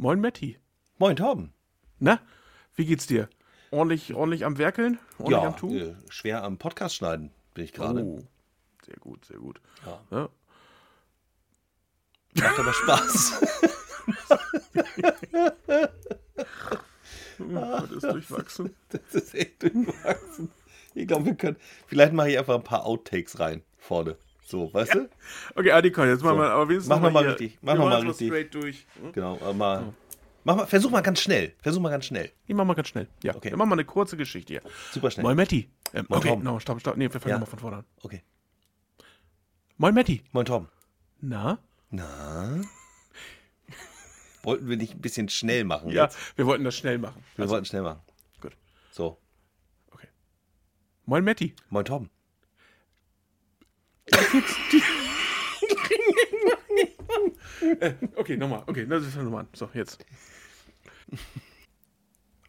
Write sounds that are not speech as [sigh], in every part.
Moin Matti. Moin Torben. Na, wie geht's dir? Ordentlich, ordentlich am Werkeln? Ordentlich Ja, am Tun? äh, schwer am Podcast schneiden bin ich gerade. Oh, sehr gut, sehr gut. Ja. Ja. Macht aber Spaß. [laughs] [laughs] Das ist durchwachsen. das ist echt durchwachsen. Ich glaube, wir können. Vielleicht mache ich einfach ein paar Outtakes rein vorne. So, weißt du? Okay, Adi, komm, jetzt machen So. wir aber wenigstens Mach noch mal hier- richtig, mach wir machen mal so richtig. straight durch. Hm? Genau, mal. Mach mal, versuch mal ganz schnell. Versuch mal ganz schnell. Ich mach mal ganz schnell. Ja, Okay. wir machen mal eine kurze Geschichte hier. Super schnell. Moin Matti. Ähm, Moin, okay, Tom. no, stopp, stopp. Nee, wir fangen Ja. mal von vorne an. Okay. Moin Matti. Moin Torben. Na? Na? [laughs] Wollten wir nicht ein bisschen schnell machen Ja, jetzt? wir wollten das schnell machen. Wir Also, wollten schnell machen. Gut. So. okay. Moin Matti. Moin Torben. Äh, okay, nochmal. Okay, das ist nochmal an. So, jetzt.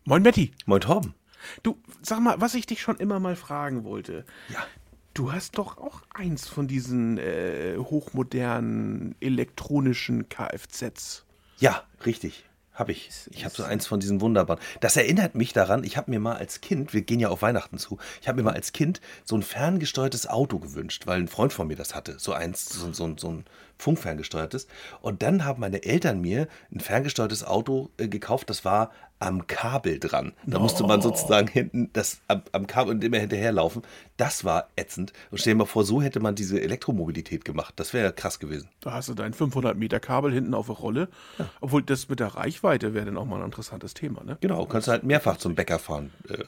Moin Matti. Moin Torben. Du, sag mal, was ich dich schon immer mal fragen wollte. Ja. Du hast doch auch eins von diesen äh, hochmodernen elektronischen Kfzs. Ja, richtig. Habe ich. Ich habe so eins von diesen wunderbaren. Das erinnert mich daran, ich habe mir mal als Kind, wir gehen ja auf Weihnachten zu, ich habe mir mal als Kind so ein ferngesteuertes Auto gewünscht, weil ein Freund von mir das hatte. So eins, so, so, so ein funkferngesteuertes. Und dann haben meine Eltern mir ein ferngesteuertes Auto äh, gekauft, das war am Kabel dran. Da musste man sozusagen hinten das am, am Kabel und immer hinterherlaufen. Das war ätzend. Und stell dir mal vor, so hätte man diese Elektromobilität gemacht. Das wäre krass gewesen. Da hast du dein 500 Meter Kabel hinten auf der Rolle. Obwohl das mit der Reichweite wäre dann auch mal ein interessantes Thema, ne? Genau, kannst halt mehrfach zum Bäcker fahren. Äh,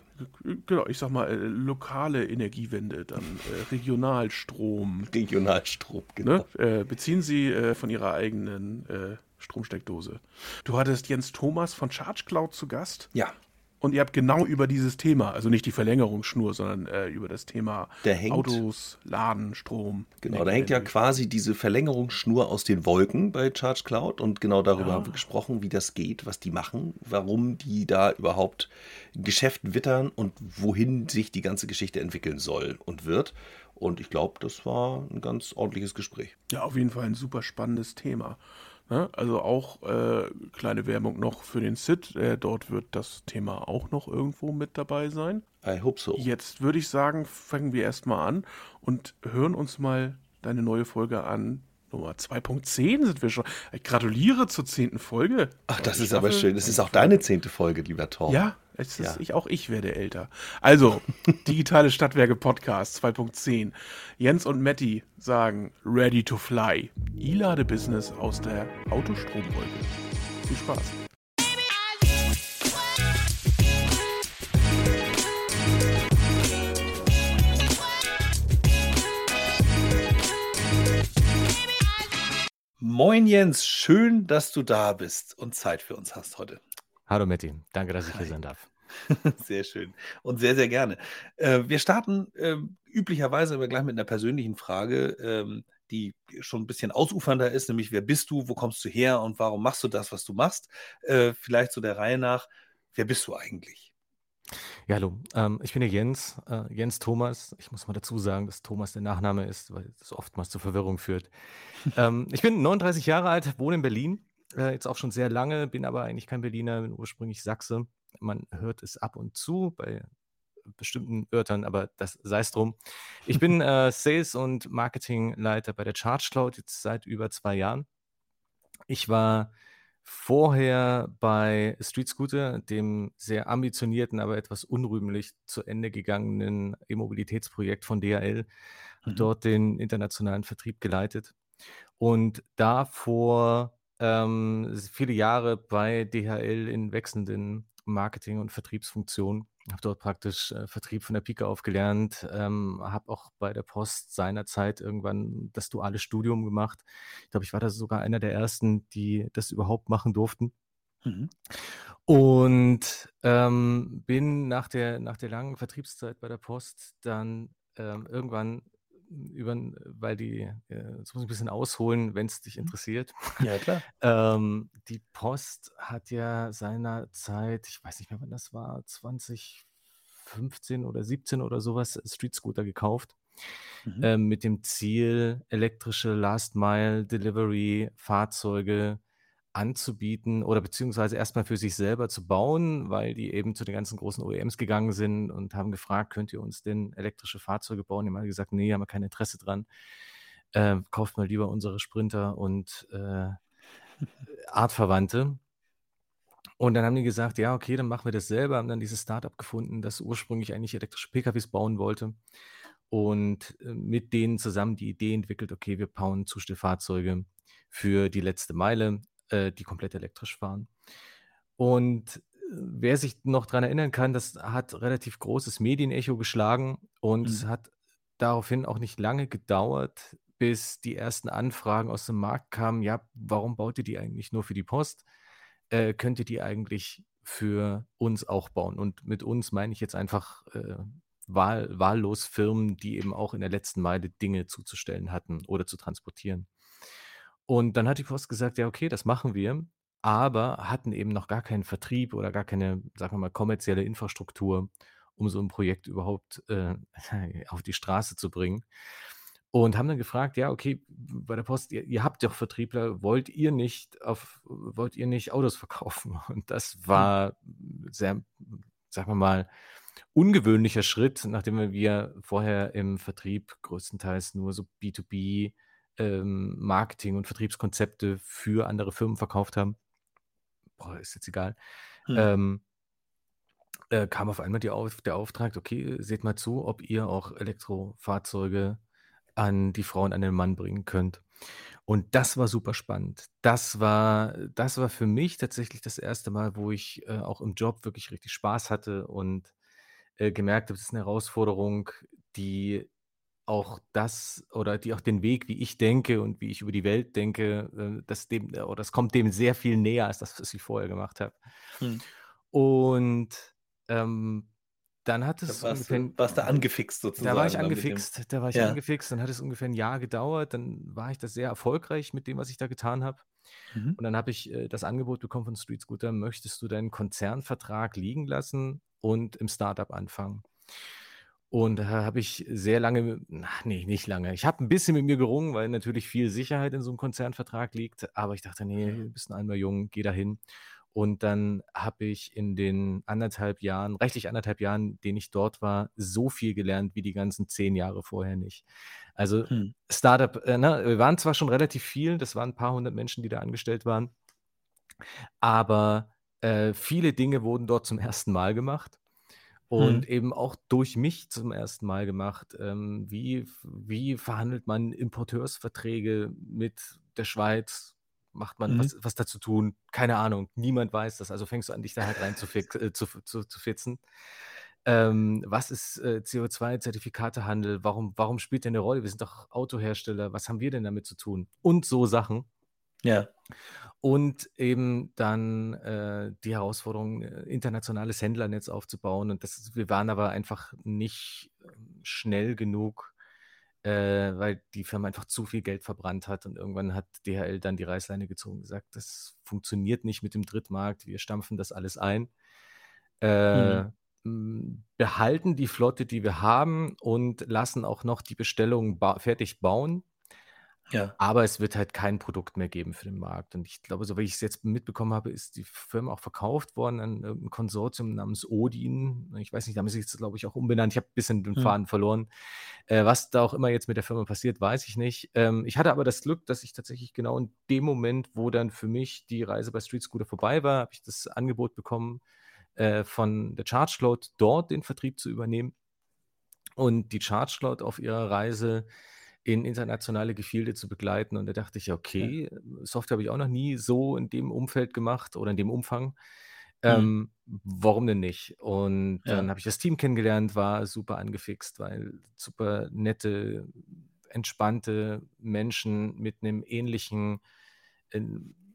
Genau, ich sag mal, äh, lokale Energiewende, dann äh, Regionalstrom. Regionalstrom, genau. Ne? Äh, beziehen Sie äh, von Ihrer eigenen äh, Stromsteckdose. Du hattest Jens Thomas von Charge Cloud zu Gast. Ja, Und ihr habt genau über dieses Thema, also nicht die Verlängerungsschnur, sondern äh, über das Thema Der hängt- Autos, Laden, Strom. genau. Da hängt ja quasi diese Verlängerungsschnur aus den Wolken bei Charge Cloud und genau darüber haben wir gesprochen, wie das geht, was die machen, warum die da überhaupt Geschäft wittern und wohin sich die ganze Geschichte entwickeln soll und wird. Und ich glaube, das war ein ganz ordentliches Gespräch. Ja, auf jeden Fall ein super spannendes Thema. Ne? Also auch äh, kleine Werbung noch für den SIT. Äh, dort wird das Thema auch noch irgendwo mit dabei sein. I hope so. Jetzt würde ich sagen, fangen wir erstmal an und hören uns mal deine neue Folge an. Nummer 2.10 sind wir schon. Ich gratuliere zur zehnten Folge. Ach, das ist aber schön. Das ist auch deine zehnte Folge, lieber Torben. Ja, ist, Ja. Ich, auch ich werde älter. Also, [laughs] digitale Stadtwerke Podcast 2.10. Jens und Matti sagen Ready to Fly. E-Lade-Business aus der Autostromwolke. Viel Spaß. Moin Jens, schön, dass du da bist und Zeit für uns hast heute. Hallo Matti, danke, dass ich hier sein darf. [laughs] Sehr schön und sehr, sehr gerne. Äh, wir starten ähm, üblicherweise aber gleich mit einer persönlichen Frage, ähm, die schon ein bisschen ausufernder ist, nämlich wer bist du, wo kommst du her und warum machst du das, was du machst? Äh, vielleicht so der Reihe nach, wer bist du eigentlich? Ja, hallo, ähm, ich bin der Jens, äh, Jens Thomas. Ich muss mal dazu sagen, dass Thomas der Nachname ist, weil das oftmals zur Verwirrung führt. [laughs] ähm, ich bin 39 Jahre alt, wohne in Berlin, äh, jetzt auch schon sehr lange, bin aber eigentlich kein Berliner, bin ursprünglich Sachse. Man hört es ab und zu bei bestimmten Wörtern, aber das sei es drum. Ich bin [laughs] äh, Sales- und Marketingleiter bei der Charge Cloud jetzt seit über zwei Jahren. Ich war vorher bei Street Scooter, dem sehr ambitionierten, aber etwas unrühmlich zu Ende gegangenen E-Mobilitätsprojekt von DHL, Mhm. dort den internationalen Vertrieb geleitet und davor ähm, viele Jahre bei DHL in wechselnden Marketing- und Vertriebsfunktionen. Habe dort praktisch äh, Vertrieb von der Pike auf gelernt, ähm, habe auch bei der Post seinerzeit irgendwann das duale Studium gemacht. Ich glaube, ich war da sogar einer der ersten, die das überhaupt machen durften. Mhm. Und ähm, bin nach der, nach der langen Vertriebszeit bei der Post dann ähm, irgendwann über, weil die, äh, jetzt muss ich ein bisschen ausholen, wenn es dich interessiert. Ja, klar. [laughs] Ähm, die Post hat ja seinerzeit, ich weiß nicht mehr, wann das war, 2015 oder 17 oder sowas, Street Scooter gekauft. Mhm. Ähm, mit dem Ziel, elektrische Last Mile Delivery Fahrzeuge anzubieten oder beziehungsweise erstmal für sich selber zu bauen, weil die eben zu den ganzen großen OEMs gegangen sind und haben gefragt, könnt ihr uns denn elektrische Fahrzeuge bauen? Die haben alle gesagt, nee, haben wir kein Interesse dran. Äh, kauft mal lieber unsere Sprinter und äh, Artverwandte. Und dann haben die gesagt, ja, okay, dann machen wir das selber, haben dann dieses Startup gefunden, das ursprünglich eigentlich elektrische PKWs bauen wollte und äh, mit denen zusammen die Idee entwickelt, okay, wir bauen Zustellfahrzeuge für die letzte Meile, äh, die komplett elektrisch fahren. Und äh, wer sich noch daran erinnern kann, das hat relativ großes Medienecho geschlagen und es Mhm. hat daraufhin auch nicht lange gedauert, bis die ersten Anfragen aus dem Markt kamen. Ja, warum baut ihr die eigentlich nur für die Post? Äh, könnt ihr die eigentlich für uns auch bauen? Und mit uns meine ich jetzt einfach äh, wahl, wahllos Firmen, die eben auch in der letzten Meile Dinge zuzustellen hatten oder zu transportieren. Und dann hat die Post gesagt, ja, okay, das machen wir, aber hatten eben noch gar keinen Vertrieb oder gar keine, sagen wir mal, kommerzielle Infrastruktur, um so ein Projekt überhaupt äh, [laughs] auf die Straße zu bringen. Und haben dann gefragt, ja, okay, bei der Post, ihr, ihr habt doch Vertriebler, wollt ihr nicht auf, wollt ihr nicht Autos verkaufen? [laughs] Und das war sehr, sagen wir mal, ungewöhnlicher Schritt, nachdem wir vorher im Vertrieb größtenteils nur so B2B ähm, Marketing und Vertriebskonzepte für andere Firmen verkauft haben. Boah, ist jetzt egal. Hm. Ähm, äh, kam auf einmal die auf, der Auftrag, okay, seht mal zu, ob ihr auch Elektrofahrzeuge an die Frau und an den Mann bringen könnt. Und das war super spannend. Das war, das war für mich tatsächlich das erste Mal, wo ich äh, auch im Job wirklich richtig Spaß hatte und äh, gemerkt habe, das ist eine Herausforderung, die auch das oder die auch den Weg, wie ich denke und wie ich über die Welt denke, äh, das dem, oder das kommt dem sehr viel näher als das, was ich vorher gemacht habe. Hm. Und ähm, dann hat Da es warst, ungefähr, du, warst du angefixt sozusagen. da war ich angefixt, da war ich Ja. angefixt, dann hat es ungefähr ein Jahr gedauert, dann war ich da sehr erfolgreich mit dem, was ich da getan habe. Mhm. Und dann habe ich äh, das Angebot bekommen von Street Scooter, möchtest du deinen Konzernvertrag liegen lassen und im Startup anfangen? Und da habe ich sehr lange, na, nee, nicht lange. Ich habe ein bisschen mit mir gerungen, weil natürlich viel Sicherheit in so einem Konzernvertrag liegt. Aber ich dachte, nee, du bist ein einmal jung, geh dahin. Und dann habe ich in den anderthalb Jahren, rechtlich anderthalb Jahren, denen ich dort war, so viel gelernt wie die ganzen zehn Jahre vorher nicht. Also Hm. Startup, äh, ne, wir waren zwar schon relativ viel, das waren ein paar hundert Menschen, die da angestellt waren, aber äh, viele Dinge wurden dort zum ersten Mal gemacht und Hm. eben auch durch mich zum ersten Mal gemacht. Ähm, wie, wie verhandelt man Importeursverträge mit der Schweiz? Macht man Mhm. was, was dazu tun? Keine Ahnung. Niemand weiß das. Also fängst du an, dich da halt rein zu, fix, äh, zu, zu, zu fitzen. Ähm, was ist äh, CO2-Zertifikatehandel? Warum, warum spielt der eine Rolle? Wir sind doch Autohersteller. Was haben wir denn damit zu tun? Und so Sachen. Ja. Und eben dann äh, die Herausforderung, äh, internationales Händlernetz aufzubauen. Und das, wir waren aber einfach nicht ähm, schnell genug, äh, weil die Firma einfach zu viel Geld verbrannt hat. Und irgendwann hat DHL dann die Reißleine gezogen und gesagt, das funktioniert nicht mit dem Drittmarkt, wir stampfen das alles ein. Äh, m, behalten die Flotte, die wir haben und lassen auch noch die Bestellungen ba fertig bauen. Ja. Aber es wird halt kein Produkt mehr geben für den Markt. Und ich glaube, so wie ich es jetzt mitbekommen habe, ist die Firma auch verkauft worden an irgendein Konsortium namens Odin. Ich weiß nicht, da haben sie sich glaube ich, auch umbenannt. Ich habe ein bisschen den Hm. Faden verloren. Äh, was da auch immer jetzt mit der Firma passiert, weiß ich nicht. Ähm, ich hatte aber das Glück, dass ich tatsächlich genau in dem Moment, wo dann für mich die Reise bei Street Scooter vorbei war, habe ich das Angebot bekommen, äh, von der Charge Cloud dort den Vertrieb zu übernehmen. Und die Charge Cloud auf ihrer Reise in internationale Gefilde zu begleiten. Und da dachte ich, okay, Software habe ich auch noch nie so in dem Umfeld gemacht oder in dem Umfang. Ähm, warum denn nicht? Und Ja. dann habe ich das Team kennengelernt, war super angefixt, weil super nette, entspannte Menschen mit einem ähnlichen äh,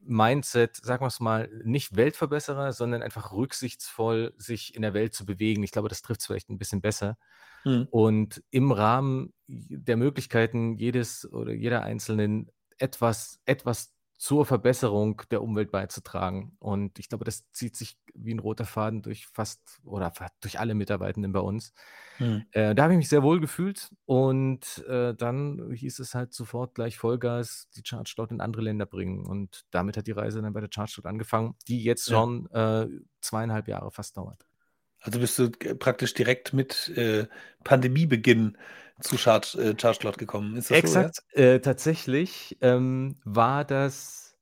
Mindset, sagen wir es mal, nicht Weltverbesserer, sondern einfach rücksichtsvoll sich in der Welt zu bewegen. Ich glaube, das trifft es vielleicht ein bisschen besser. Hm. Und im Rahmen der Möglichkeiten jedes oder jeder Einzelnen etwas, etwas zur Verbesserung der Umwelt beizutragen. Und ich glaube, das zieht sich wie ein roter Faden durch fast oder durch alle Mitarbeitenden bei uns. Mhm. Äh, da habe ich mich sehr wohl gefühlt und äh, dann hieß es halt sofort gleich Vollgas, die Charge Cloud in andere Länder bringen. Und damit hat die Reise dann bei der Charge Cloud angefangen, die jetzt schon ja. äh, zweieinhalb Jahre fast dauert. Also bist du praktisch direkt mit äh, Pandemiebeginn zu Charge, äh, Charge Cloud gekommen. Ist das Exakt. So, äh, tatsächlich ähm, war das,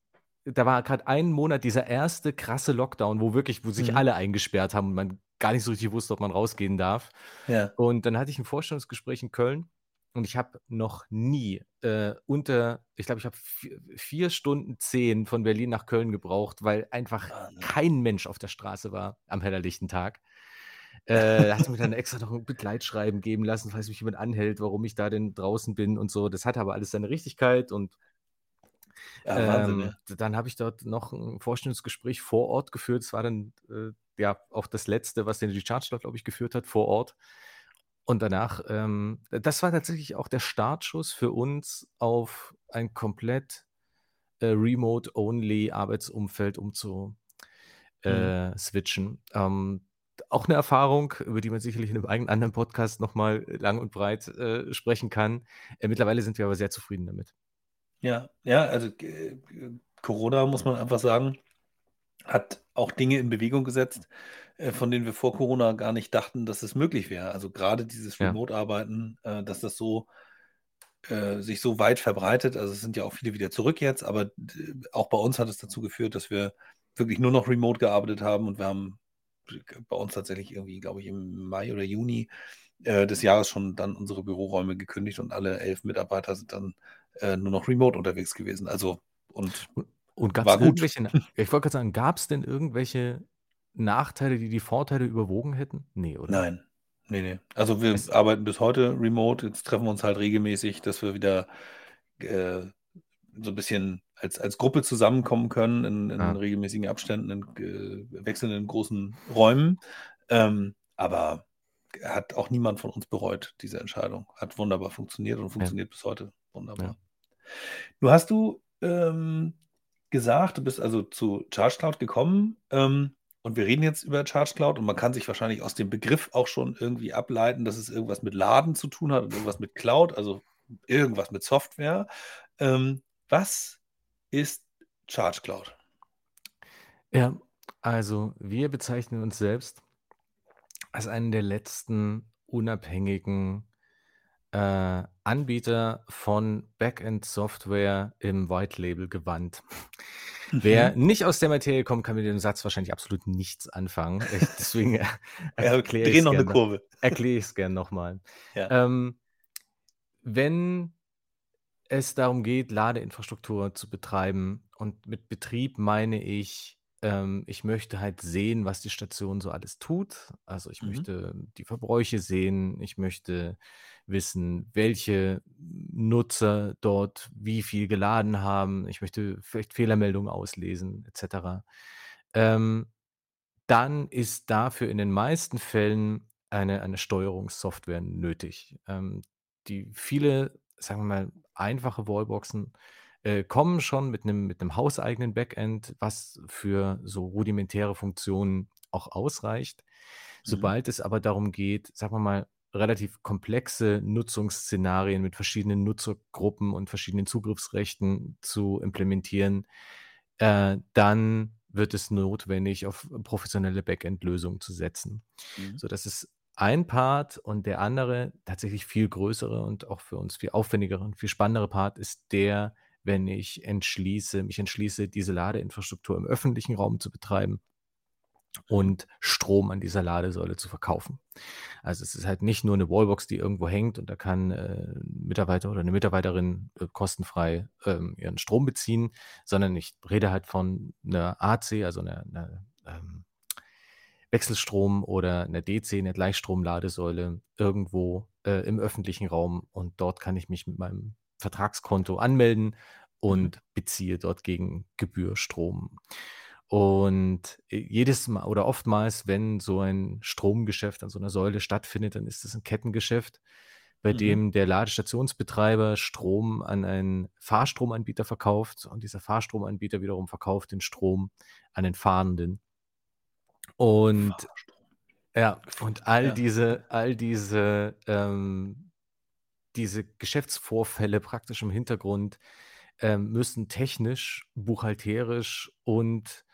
da war gerade ein Monat dieser erste krasse Lockdown, wo wirklich, wo sich mhm. alle eingesperrt haben und man gar nicht so richtig wusste, ob man rausgehen darf. Ja. Und dann hatte ich ein Vorstellungsgespräch in Köln und ich habe noch nie äh, unter, ich glaube, ich habe vier, Stunden zehn von Berlin nach Köln gebraucht, weil einfach oh, ne. kein Mensch auf der Straße war am hellerlichten Tag. Äh, hat mir dann extra noch ein Begleitschreiben geben lassen, falls mich jemand anhält, warum ich da denn draußen bin und so. Das hat aber alles seine Richtigkeit und ja, Wahnsinn, ähm, ja. dann habe ich dort noch ein Vorstellungsgespräch vor Ort geführt. Das war dann äh, ja auch das letzte, was den die Charge glaube ich, geführt hat, vor Ort. Und danach, ähm, das war tatsächlich auch der Startschuss für uns auf ein komplett äh, remote-only Arbeitsumfeld umzu mhm. äh, mhm. switchen. Ähm, auch eine Erfahrung, über die man sicherlich in einem eigenen anderen Podcast nochmal lang und breit äh, sprechen kann. Äh, mittlerweile sind wir aber sehr zufrieden damit. Ja, ja, also äh, Corona, muss man einfach sagen, hat auch Dinge in Bewegung gesetzt, äh, von denen wir vor Corona gar nicht dachten, dass es möglich wäre. Also gerade dieses. Remote-Arbeiten, äh, dass das so äh, sich so weit verbreitet. Also es sind ja auch viele wieder zurück jetzt, aber auch bei uns hat es dazu geführt, dass wir wirklich nur noch remote gearbeitet haben und wir haben bei uns tatsächlich irgendwie, glaube ich, im Mai oder Juni äh, des Jahres schon dann unsere Büroräume gekündigt und alle elf Mitarbeiter sind dann äh, nur noch remote unterwegs gewesen. Also und, und gab es irgendwelche, [laughs] ich wollte gerade sagen, gab es denn irgendwelche Nachteile, die die Vorteile überwogen hätten? Nee, oder? Nein. Nee, nee. Also wir es arbeiten bis heute remote. Jetzt treffen wir uns halt regelmäßig, dass wir wieder äh, so ein bisschen als, als Gruppe zusammenkommen können in, in ja. regelmäßigen Abständen, in äh, wechselnden großen Räumen. Ähm, aber hat auch niemand von uns bereut, diese Entscheidung. Hat wunderbar funktioniert und funktioniert ja. bis heute wunderbar. Ja. Du hast du ähm, gesagt, du bist also zu Charge Cloud gekommen ähm, und wir reden jetzt über Charge Cloud und man kann sich wahrscheinlich aus dem Begriff auch schon irgendwie ableiten, dass es irgendwas mit Laden zu tun hat und irgendwas mit Cloud, also irgendwas mit Software. Ähm, was ist Charge Cloud? Ja, also wir bezeichnen uns selbst als einen der letzten unabhängigen äh, Anbieter von Backend-Software im White-Label-Gewand. Mhm. Wer nicht aus der Materie kommt, kann mit dem Satz wahrscheinlich absolut nichts anfangen. Ich, [laughs] deswegen erkläre ich es gerne. Erkläre ich es gerne nochmal. Ja. Ähm, wenn es darum geht, Ladeinfrastruktur zu betreiben. Und mit Betrieb meine ich, ähm, ich möchte halt sehen, was die Station so alles tut. Also ich Mhm. möchte die Verbräuche sehen, ich möchte wissen, welche Nutzer dort wie viel geladen haben. Ich möchte vielleicht Fehlermeldungen auslesen, etc. Ähm, dann ist dafür in den meisten Fällen eine, eine Steuerungssoftware nötig. Ähm, die viele, sagen wir mal, einfache Wallboxen äh, kommen schon mit einem mit hauseigenen Backend, was für so rudimentäre Funktionen auch ausreicht. Mhm. Sobald es aber darum geht, sagen wir mal, relativ komplexe Nutzungsszenarien mit verschiedenen Nutzergruppen und verschiedenen Zugriffsrechten zu implementieren, äh, dann wird es notwendig, auf professionelle Backend-Lösungen zu setzen. Mhm. So, das ist ein Part und der andere, tatsächlich viel größere und auch für uns viel aufwendigere und viel spannendere Part ist der, wenn ich entschließe, mich entschließe, diese Ladeinfrastruktur im öffentlichen Raum zu betreiben und Strom an dieser Ladesäule zu verkaufen. Also es ist halt nicht nur eine Wallbox, die irgendwo hängt und da kann äh, ein Mitarbeiter oder eine Mitarbeiterin äh, kostenfrei ähm, ihren Strom beziehen, sondern ich rede halt von einer AC, also einer, einer ähm, Wechselstrom oder eine DC, eine Gleichstromladesäule irgendwo äh, im öffentlichen Raum und dort kann ich mich mit meinem Vertragskonto anmelden und mhm. beziehe dort gegen Gebühr Strom. Und äh, jedes Mal oder oftmals, wenn so ein Stromgeschäft an so einer Säule stattfindet, dann ist es ein Kettengeschäft, bei mhm. dem der Ladestationsbetreiber Strom an einen Fahrstromanbieter verkauft und dieser Fahrstromanbieter wiederum verkauft den Strom an den Fahrenden. Und ja, und all Ja. diese, all diese, ähm, diese Geschäftsvorfälle praktisch im Hintergrund ähm, müssen technisch, buchhalterisch und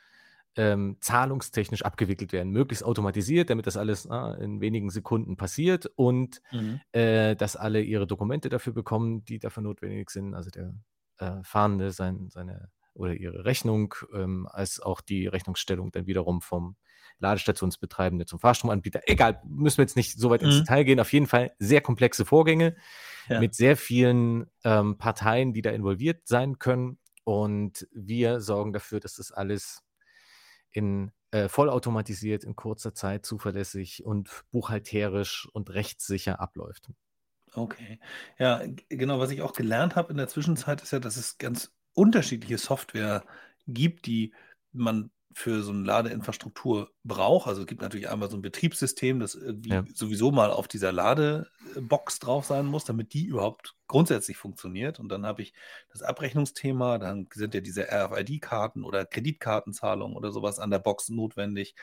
ähm, zahlungstechnisch abgewickelt werden, möglichst automatisiert, damit das alles ah, in wenigen Sekunden passiert und Mhm. äh, dass alle ihre Dokumente dafür bekommen, die dafür notwendig sind. Also der äh, Fahrende sein, seine oder ihre Rechnung, ähm, als auch die Rechnungsstellung dann wiederum vom Ladestationsbetreibende zum Fahrstromanbieter. Egal, müssen wir jetzt nicht so weit ins Mhm. Detail gehen. Auf jeden Fall sehr komplexe Vorgänge Ja. mit sehr vielen ähm, Parteien, die da involviert sein können. Und wir sorgen dafür, dass das alles in äh, vollautomatisiert, in kurzer Zeit, zuverlässig und buchhalterisch und rechtssicher abläuft. Okay. Ja, genau, was ich auch gelernt habe in der Zwischenzeit ist ja, dass es ganz unterschiedliche Software gibt, die man für so eine Ladeinfrastruktur braucht. Also es gibt natürlich einmal so ein Betriebssystem, das irgendwie Ja. sowieso mal auf dieser Ladebox drauf sein muss, damit die überhaupt grundsätzlich funktioniert. Und dann habe ich das Abrechnungsthema, dann sind ja diese RFID-Karten oder Kreditkartenzahlungen oder sowas an der Box notwendig.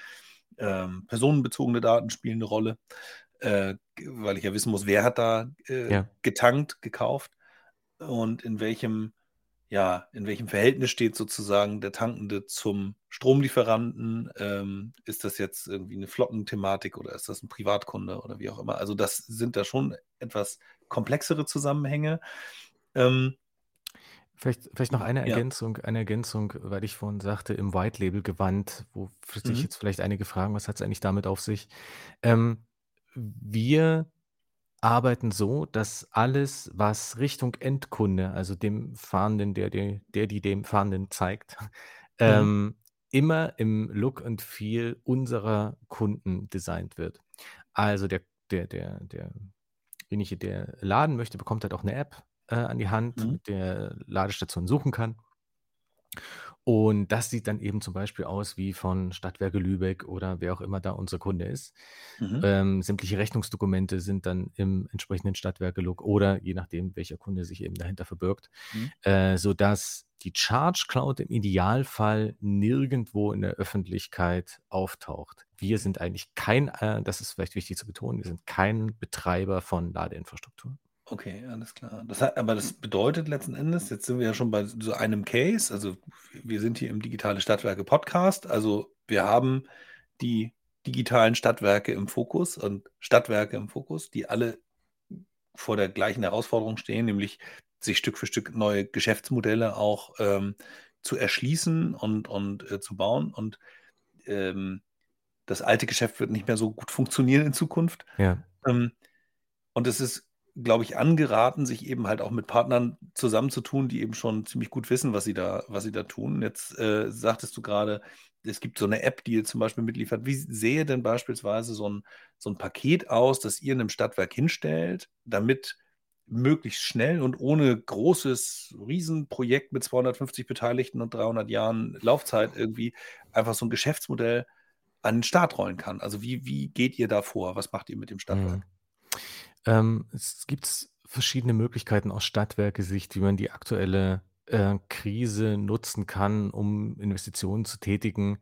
Ähm, personenbezogene Daten spielen eine Rolle, äh, weil ich ja wissen muss, wer hat da äh, Ja. getankt, gekauft und in welchem, ja, in welchem Verhältnis steht sozusagen der Tankende zum Stromlieferanten? Ähm, ist das jetzt irgendwie eine Flottenthematik oder ist das ein Privatkunde oder wie auch immer? Also das sind da schon etwas komplexere Zusammenhänge. Ähm, Vielleicht, vielleicht noch eine Ja. Ergänzung, eine Ergänzung, weil ich vorhin sagte, im White Label Gewand, wo sich Mhm. jetzt vielleicht einige fragen, was hat es eigentlich damit auf sich? Ähm, wir arbeiten so, dass alles, was Richtung Endkunde, also dem Fahrenden, der, der, der die dem Fahrenden zeigt, [laughs] ähm, immer im Look and Feel unserer Kunden designt wird. Also der, der, der, derjenige, der laden möchte, bekommt halt auch eine App äh, an die Hand, Mhm. mit der Ladestation suchen kann. Und das sieht dann eben zum Beispiel aus wie von Stadtwerke Lübeck oder wer auch immer da unser Kunde ist. Mhm. Ähm, sämtliche Rechnungsdokumente sind dann im entsprechenden Stadtwerke-Look oder je nachdem, welcher Kunde sich eben dahinter verbirgt, Mhm. äh, sodass die Charge Cloud im Idealfall nirgendwo in der Öffentlichkeit auftaucht. Wir sind eigentlich kein, äh, das ist vielleicht wichtig zu betonen, wir sind kein Betreiber von Ladeinfrastruktur. Okay, alles klar. Das hat, aber das bedeutet letzten Endes, jetzt sind wir ja schon bei so einem Case, also wir sind hier im Digitale Stadtwerke Podcast, also wir haben die digitalen Stadtwerke im Fokus und Stadtwerke im Fokus, die alle vor der gleichen Herausforderung stehen, nämlich sich Stück für Stück neue Geschäftsmodelle auch ähm, zu erschließen und, und äh, zu bauen. Und ähm, das alte Geschäft wird nicht mehr so gut funktionieren in Zukunft. Ja. Ähm, und es ist, glaube ich, angeraten, sich eben halt auch mit Partnern zusammenzutun, die eben schon ziemlich gut wissen, was sie da, was sie da tun. Jetzt äh, sagtest du gerade, es gibt so eine App, die ihr zum Beispiel mitliefert. Wie sähe denn beispielsweise so ein, so ein Paket aus, das ihr in einem Stadtwerk hinstellt, damit möglichst schnell und ohne großes Riesenprojekt mit 250 Beteiligten und 300 Jahren Laufzeit irgendwie einfach so ein Geschäftsmodell an den Start rollen kann? Also wie, wie geht ihr da vor? Was macht ihr mit dem Stadtwerk? Mhm. Ähm, es gibt verschiedene Möglichkeiten aus Stadtwerke-Sicht, wie man die aktuelle äh, Krise nutzen kann, um Investitionen zu tätigen,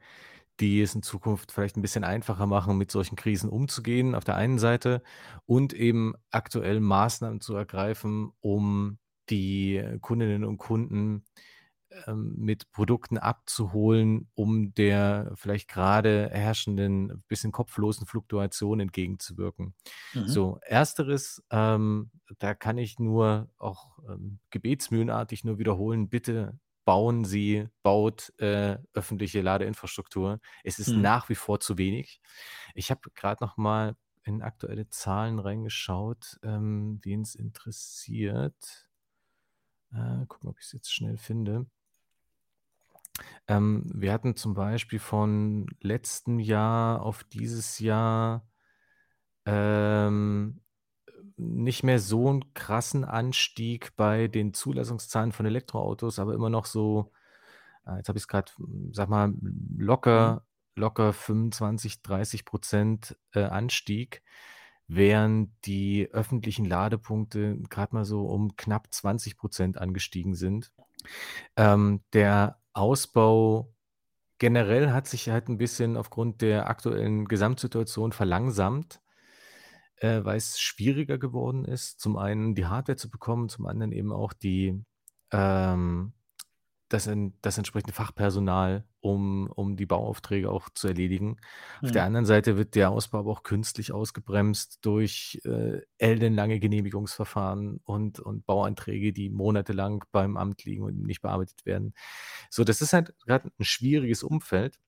die es in Zukunft vielleicht ein bisschen einfacher machen, mit solchen Krisen umzugehen, auf der einen Seite, und eben aktuell Maßnahmen zu ergreifen, um die Kundinnen und Kunden mit Produkten abzuholen, um der vielleicht gerade herrschenden, bisschen kopflosen Fluktuation entgegenzuwirken. Mhm. So, ersteres, ähm, da kann ich nur auch ähm, gebetsmühlenartig nur wiederholen, bitte bauen Sie, baut äh, öffentliche Ladeinfrastruktur. Es ist Mhm. nach wie vor zu wenig. Ich habe gerade noch mal in aktuelle Zahlen reingeschaut, ähm, wen es interessiert. Äh, gucken, ob ich es jetzt schnell finde. Ähm, wir hatten zum Beispiel von letztem Jahr auf dieses Jahr ähm, nicht mehr so einen krassen Anstieg bei den Zulassungszahlen von Elektroautos, aber immer noch so, äh, jetzt habe ich es gerade, sag mal, Mhm. locker, locker 25, 30 Prozent äh, Anstieg, während die öffentlichen Ladepunkte gerade mal so um knapp 20 Prozent angestiegen sind. Ähm, der Ausbau generell hat sich halt ein bisschen aufgrund der aktuellen Gesamtsituation verlangsamt, äh, weil es schwieriger geworden ist, zum einen die Hardware zu bekommen, zum anderen eben auch die, ähm das das entsprechende Fachpersonal, um um die Bauaufträge auch zu erledigen. Auf der Mhm. anderen Seite wird der Ausbau aber auch künstlich ausgebremst durch, äh, ellenlange Genehmigungsverfahren und und Bauanträge, die monatelang beim Amt liegen und nicht bearbeitet werden. So, das ist halt grad 'n schwieriges Umfeld.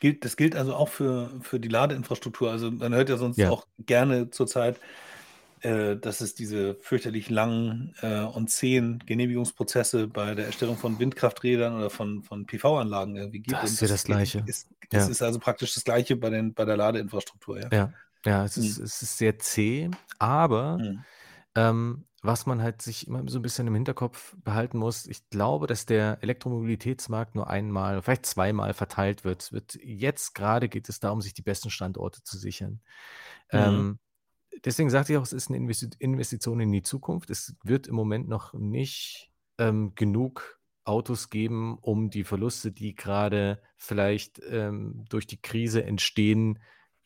Gilt das gilt also auch für für die Ladeinfrastruktur? Also, man hört ja sonst Ja. auch gerne zurzeit, äh, dass es diese fürchterlich langen, äh, und zähen Genehmigungsprozesse bei der Erstellung von Windkrafträdern oder von von PV-Anlagen irgendwie gibt. Das ist ja das Gleiche. ist es Ja. ist also praktisch das Gleiche bei den bei der Ladeinfrastruktur, ja? Ja, ja, es ist Mhm. es ist sehr zäh, aber, Mhm. ähm, was man halt sich immer so 'n bisschen im Hinterkopf behalten muss, ich glaube, dass der Elektromobilitätsmarkt nur einmal, vielleicht zweimal verteilt wird. Es wird jetzt grade geht es darum, sich die besten Standorte zu sichern. Mhm. Ähm, deswegen sagte ich auch, es ist 'ne Investi Investition in die Zukunft. Es wird im Moment noch nicht, ähm, genug Autos geben, um die Verluste, die grade vielleicht, ähm, durch die Krise entstehen,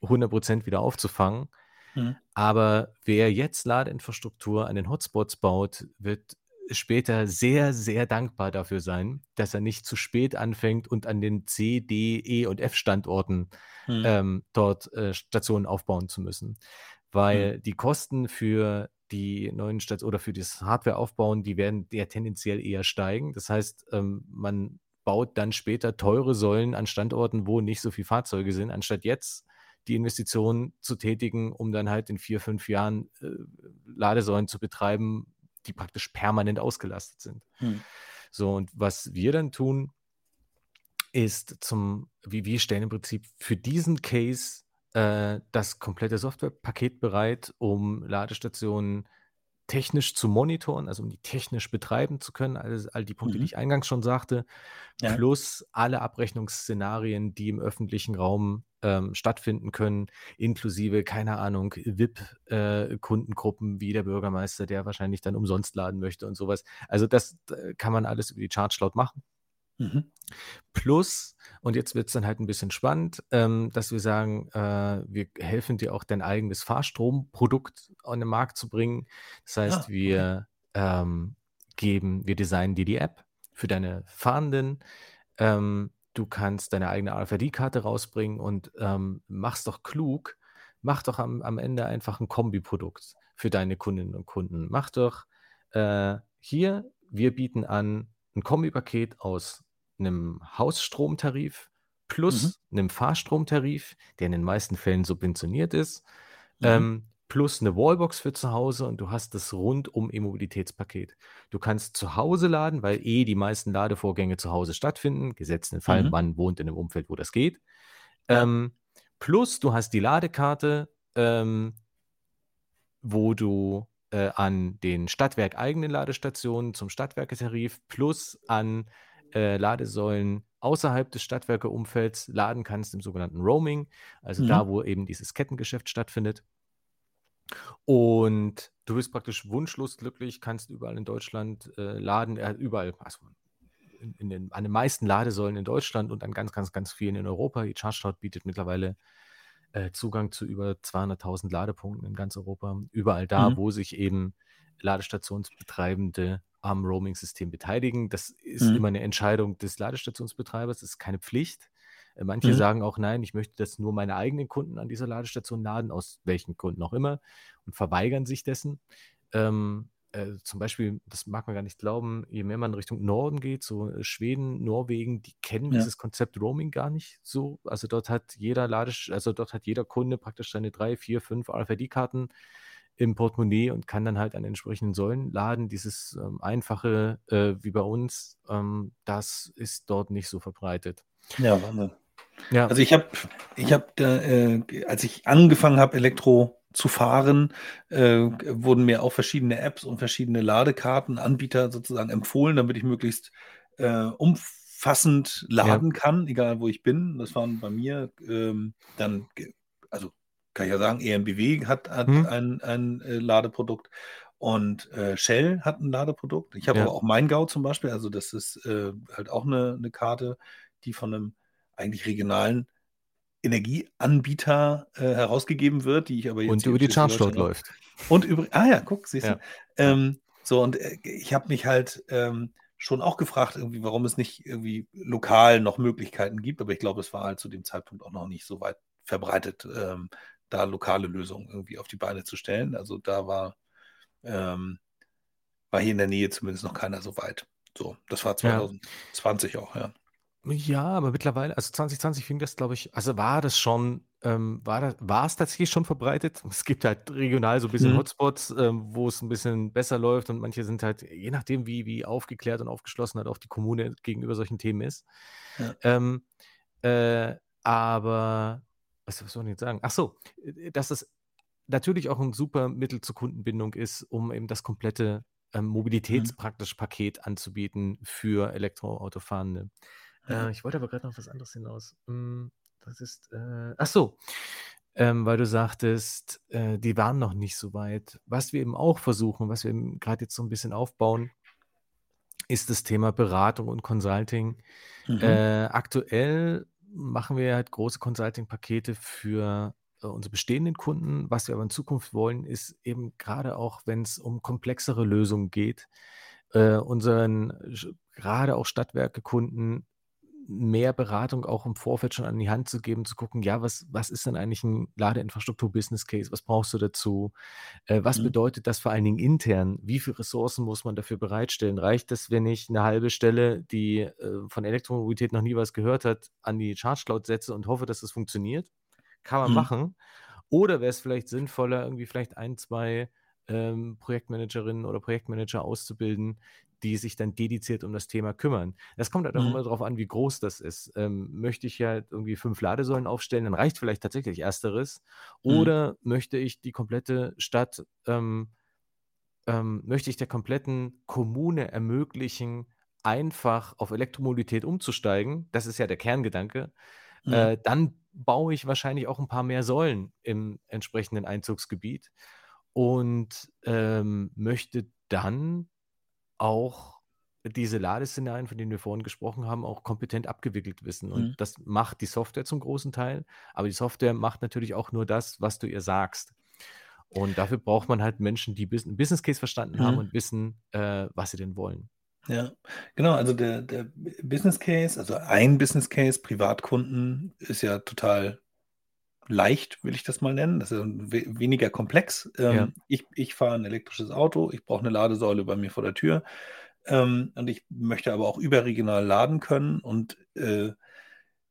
100% wieder aufzufangen. Mhm. Aber wer jetzt Ladeinfrastruktur an den Hotspots baut, wird später sehr, sehr dankbar dafür sein, dass er nicht zu spät anfängt und an den C, D, E und F-Standorten, Mhm. ähm, dort, äh, Stationen aufbauen zu müssen. Mhm. Weil die Kosten für die neuen Stat oder für das Hardware-Aufbauen, die werden ja tendenziell eher steigen. Das heißt, ähm, man baut dann später teure Säulen an Standorten, wo nicht so viel Fahrzeuge sind, anstatt jetzt die Investitionen zu tätigen, um dann halt in 4, 5 Jahren, äh, Ladesäulen zu betreiben, die praktisch permanent ausgelastet sind. Mhm. So, und was wir dann tun ist zum wir wir stellen im Prinzip für diesen Case, äh, das komplette Softwarepaket bereit, um Ladestationen technisch zu monitoren, also um die technisch betreiben zu können, alles all die Punkte, die Mhm. ich eingangs schon sagte, Ja. plus alle Abrechnungsszenarien, die im öffentlichen Raum, ähm, stattfinden können, inklusive, keine Ahnung, VIP äh, Kundengruppen wie der Bürgermeister, der wahrscheinlich dann umsonst laden möchte und so was. Also, das d kann man alles über die ChargeCloud machen. Mhm. Plus, und jetzt wird's dann halt 'n bisschen spannend, ähm, dass wir sagen, äh, wir helfen dir auch dein eigenes Fahrstromprodukt an den Markt zu bringen. Das heißt, Ah, okay. wir, ähm, geben wir designen dir die App für deine Fahrenden. Ähm, du kannst deine eigene RFID-Karte rausbringen und, ähm, mach's doch klug. Mach doch am am Ende einfach 'n Kombiprodukt für deine Kundinnen und Kunden. Mach doch, äh, hier, wir bieten an 'n Kombipaket aus 'nem Hausstromtarif Mhm. plus 'nem Fahrstromtarif, der in den meisten Fällen subventioniert ist, Mhm. ähm, plus 'ne Wallbox für zu Hause und du hast das rundum E-Mobilitätspaket. Du kannst zu Hause laden, weil eh die meisten Ladevorgänge zu Hause stattfinden, gesetzt den Fall, Mhm. man wohnt in 'nem Umfeld, wo das geht. Ähm, plus du hast die Ladekarte, ähm wo du, äh, an den stadtwerkeigenen Ladestationen zum Stadtwerketarif plus an, äh, Ladesäulen außerhalb des Stadtwerkeumfelds laden kannst im sogenannten Roaming, also da, Mhm. wo eben dieses Kettengeschäft stattfindet. Und du bist praktisch wunschlos glücklich, kannst überall in Deutschland, äh, laden, äh, überall, also in in den an den meisten Ladesäulen in Deutschland und an ganz, ganz, ganz vielen in Europa. Die ChargeCloud bietet mittlerweile, äh, Zugang zu über 200.000 Ladepunkten in ganz Europa. Überall da, Mhm. wo sich eben Ladestationsbetreibende am Roaming-System beteiligen. Das ist Mhm. immer 'ne Entscheidung des Ladestationsbetreibers, das ist keine Pflicht. Äh, manche Mhm. sagen auch: „Nein, ich möchte, dass nur meine eigenen Kunden an dieser Ladestation laden“, aus welchen Gründen auch immer und verweigern sich dessen. Ähm, äh, zum Beispiel, das mag man gar nicht glauben, je mehr man Richtung Norden geht, so, äh, Schweden, Norwegen, die kennen Ja. dieses Konzept Roaming gar nicht so. Also, dort hat jeder Ladesch also, dort hat jeder Kunde praktisch seine 3, 4, 5 RFID-Karten im Portemonnaie und kann dann halt an entsprechenden Säulen laden. Dieses, ähm, Einfache, äh, wie bei uns, ähm, das ist dort nicht so verbreitet. Ja, Wahnsinn. Ja. Also, ich habe ich habe da, äh, als ich angefangen habe, Elektro zu fahren, äh, wurden mir auch verschiedene Apps und verschiedene Ladekartenanbieter sozusagen empfohlen, damit ich möglichst, äh, umfassend Ja. laden kann, egal wo ich bin. Das waren bei mir, ähm, dann also, kann ich ja sagen, EnBW hat hat Mhm. ein ein, äh, Ladeprodukt und, äh, Shell hat 'n Ladeprodukt. Ich habe Ja. aber auch Maingau zum Beispiel, also, das ist, äh, halt auch 'ne 'ne Karte, die von 'nem eigentlich regionalen Energieanbieter äh, herausgegeben wird, die ich aber jetzt Und über die Charge-Load Schleswig-Holstein läuft. Und über, ah ja, guck, siehst du. Ja. Ähm, so, und äh, ich habe mich halt ähm, schon auch gefragt, irgendwie, warum es nicht irgendwie lokal noch Möglichkeiten gibt, aber ich glaube, es war halt zu dem Zeitpunkt auch noch nicht so weit verbreitet, ähm, da lokale Lösungen irgendwie auf die Beine zu stellen. Also da war, ähm, war hier in der Nähe zumindest noch keiner so weit. So, das war Ja. 2020 auch, ja. Ja, aber mittlerweile, also 2020 fing das, glaube ich, also war das schon, ähm, war das, war es tatsächlich schon verbreitet? [laughs] Es gibt halt regional so ein bisschen Mhm. Hotspots, ähm, wo es ein bisschen besser läuft und manche sind halt, je nachdem, wie, wie aufgeklärt und aufgeschlossen halt auch die Kommune gegenüber solchen Themen ist. Ja. Ähm, äh, aber, was, soll ich jetzt sagen? Ach so, äh, dass es natürlich auch ein super Mittel zur Kundenbindung ist, um eben das komplette ähm, Mhm. Mobilitätspraktisch Paket anzubieten für Elektroautofahrende. Äh, ich wollte aber gerade noch was anderes hinaus. Hm, das ist, äh, ach so, ähm, weil du sagtest, äh, die waren noch nicht so weit. Was wir eben auch versuchen, was wir eben gerade jetzt so ein bisschen aufbauen, ist das Thema Beratung und Consulting. Mhm. Äh, aktuell machen wir halt große Consulting-Pakete für äh, unsere bestehenden Kunden. Was wir aber in Zukunft wollen, ist eben gerade auch, wenn es um komplexere Lösungen geht, äh, unseren sch- gerade auch Stadtwerke-Kunden mehr Beratung auch im Vorfeld schon an die Hand zu geben, zu gucken, ja, was, was ist denn eigentlich ein Ladeinfrastruktur-Business-Case? Was brauchst du dazu? Äh, was Mhm. bedeutet das vor allen Dingen intern? Wie viele Ressourcen muss man dafür bereitstellen? Reicht es, wenn ich eine halbe Stelle, die äh, von Elektromobilität noch nie was gehört hat, an die Charge Cloud setze und hoffe, dass es funktioniert? Kann man Mhm. machen. Oder wäre es vielleicht sinnvoller, irgendwie vielleicht ein, zwei ähm, Projektmanagerinnen oder Projektmanager auszubilden, die sich dann dediziert um das Thema kümmern. Das kommt halt auch Mhm. immer darauf an, wie groß das ist. Ähm, möchte ich ja irgendwie fünf Ladesäulen aufstellen, dann reicht vielleicht tatsächlich ersteres. Mhm. Oder möchte ich die komplette Stadt, ähm, ähm, möchte ich der kompletten Kommune ermöglichen, einfach auf Elektromobilität umzusteigen? Das ist ja der Kerngedanke. Mhm. Äh, dann baue ich wahrscheinlich auch ein paar mehr Säulen im entsprechenden Einzugsgebiet und ähm, möchte dann auch diese Ladeszenarien, von denen wir vorhin gesprochen haben, auch kompetent abgewickelt wissen. Und Mhm. das macht die Software zum großen Teil. Aber die Software macht natürlich auch nur das, was du ihr sagst. Und dafür braucht man halt Menschen, die einen Business Case verstanden haben Mhm. und wissen, äh, was sie denn wollen. Ja, genau. Also der, der Business Case, also ein Business Case, Privatkunden, ist ja total leicht, will ich das mal nennen. Das ist we weniger komplex. Ja. Ähm, ich ich fahre ein elektrisches Auto, ich brauche eine Ladesäule bei mir vor der Tür ähm, und ich möchte aber auch überregional laden können und äh,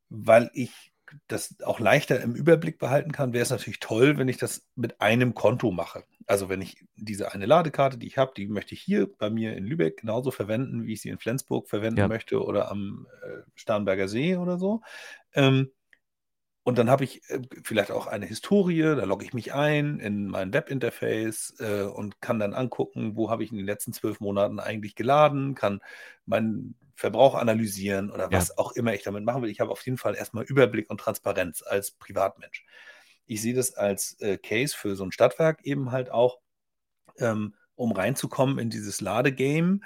weil ich das auch leichter im Überblick behalten kann, wäre es natürlich toll, wenn ich das mit einem Konto mache. Also wenn ich diese eine Ladekarte, die ich habe, die möchte ich hier bei mir in Lübeck genauso verwenden, wie ich sie in Flensburg verwenden Ja. möchte oder am äh, Starnberger See oder so. Ähm, und dann habe ich äh, vielleicht auch eine Historie, da logge ich mich ein in mein Webinterface äh, und kann dann angucken, wo habe ich in den letzten zwölf Monaten eigentlich geladen, kann meinen Verbrauch analysieren oder Ja. was auch immer ich damit machen will. Ich habe auf jeden Fall erstmal Überblick und Transparenz als Privatmensch. Ich sehe das als äh, Case für so ein Stadtwerk eben halt auch, ähm, um reinzukommen in dieses Ladegame,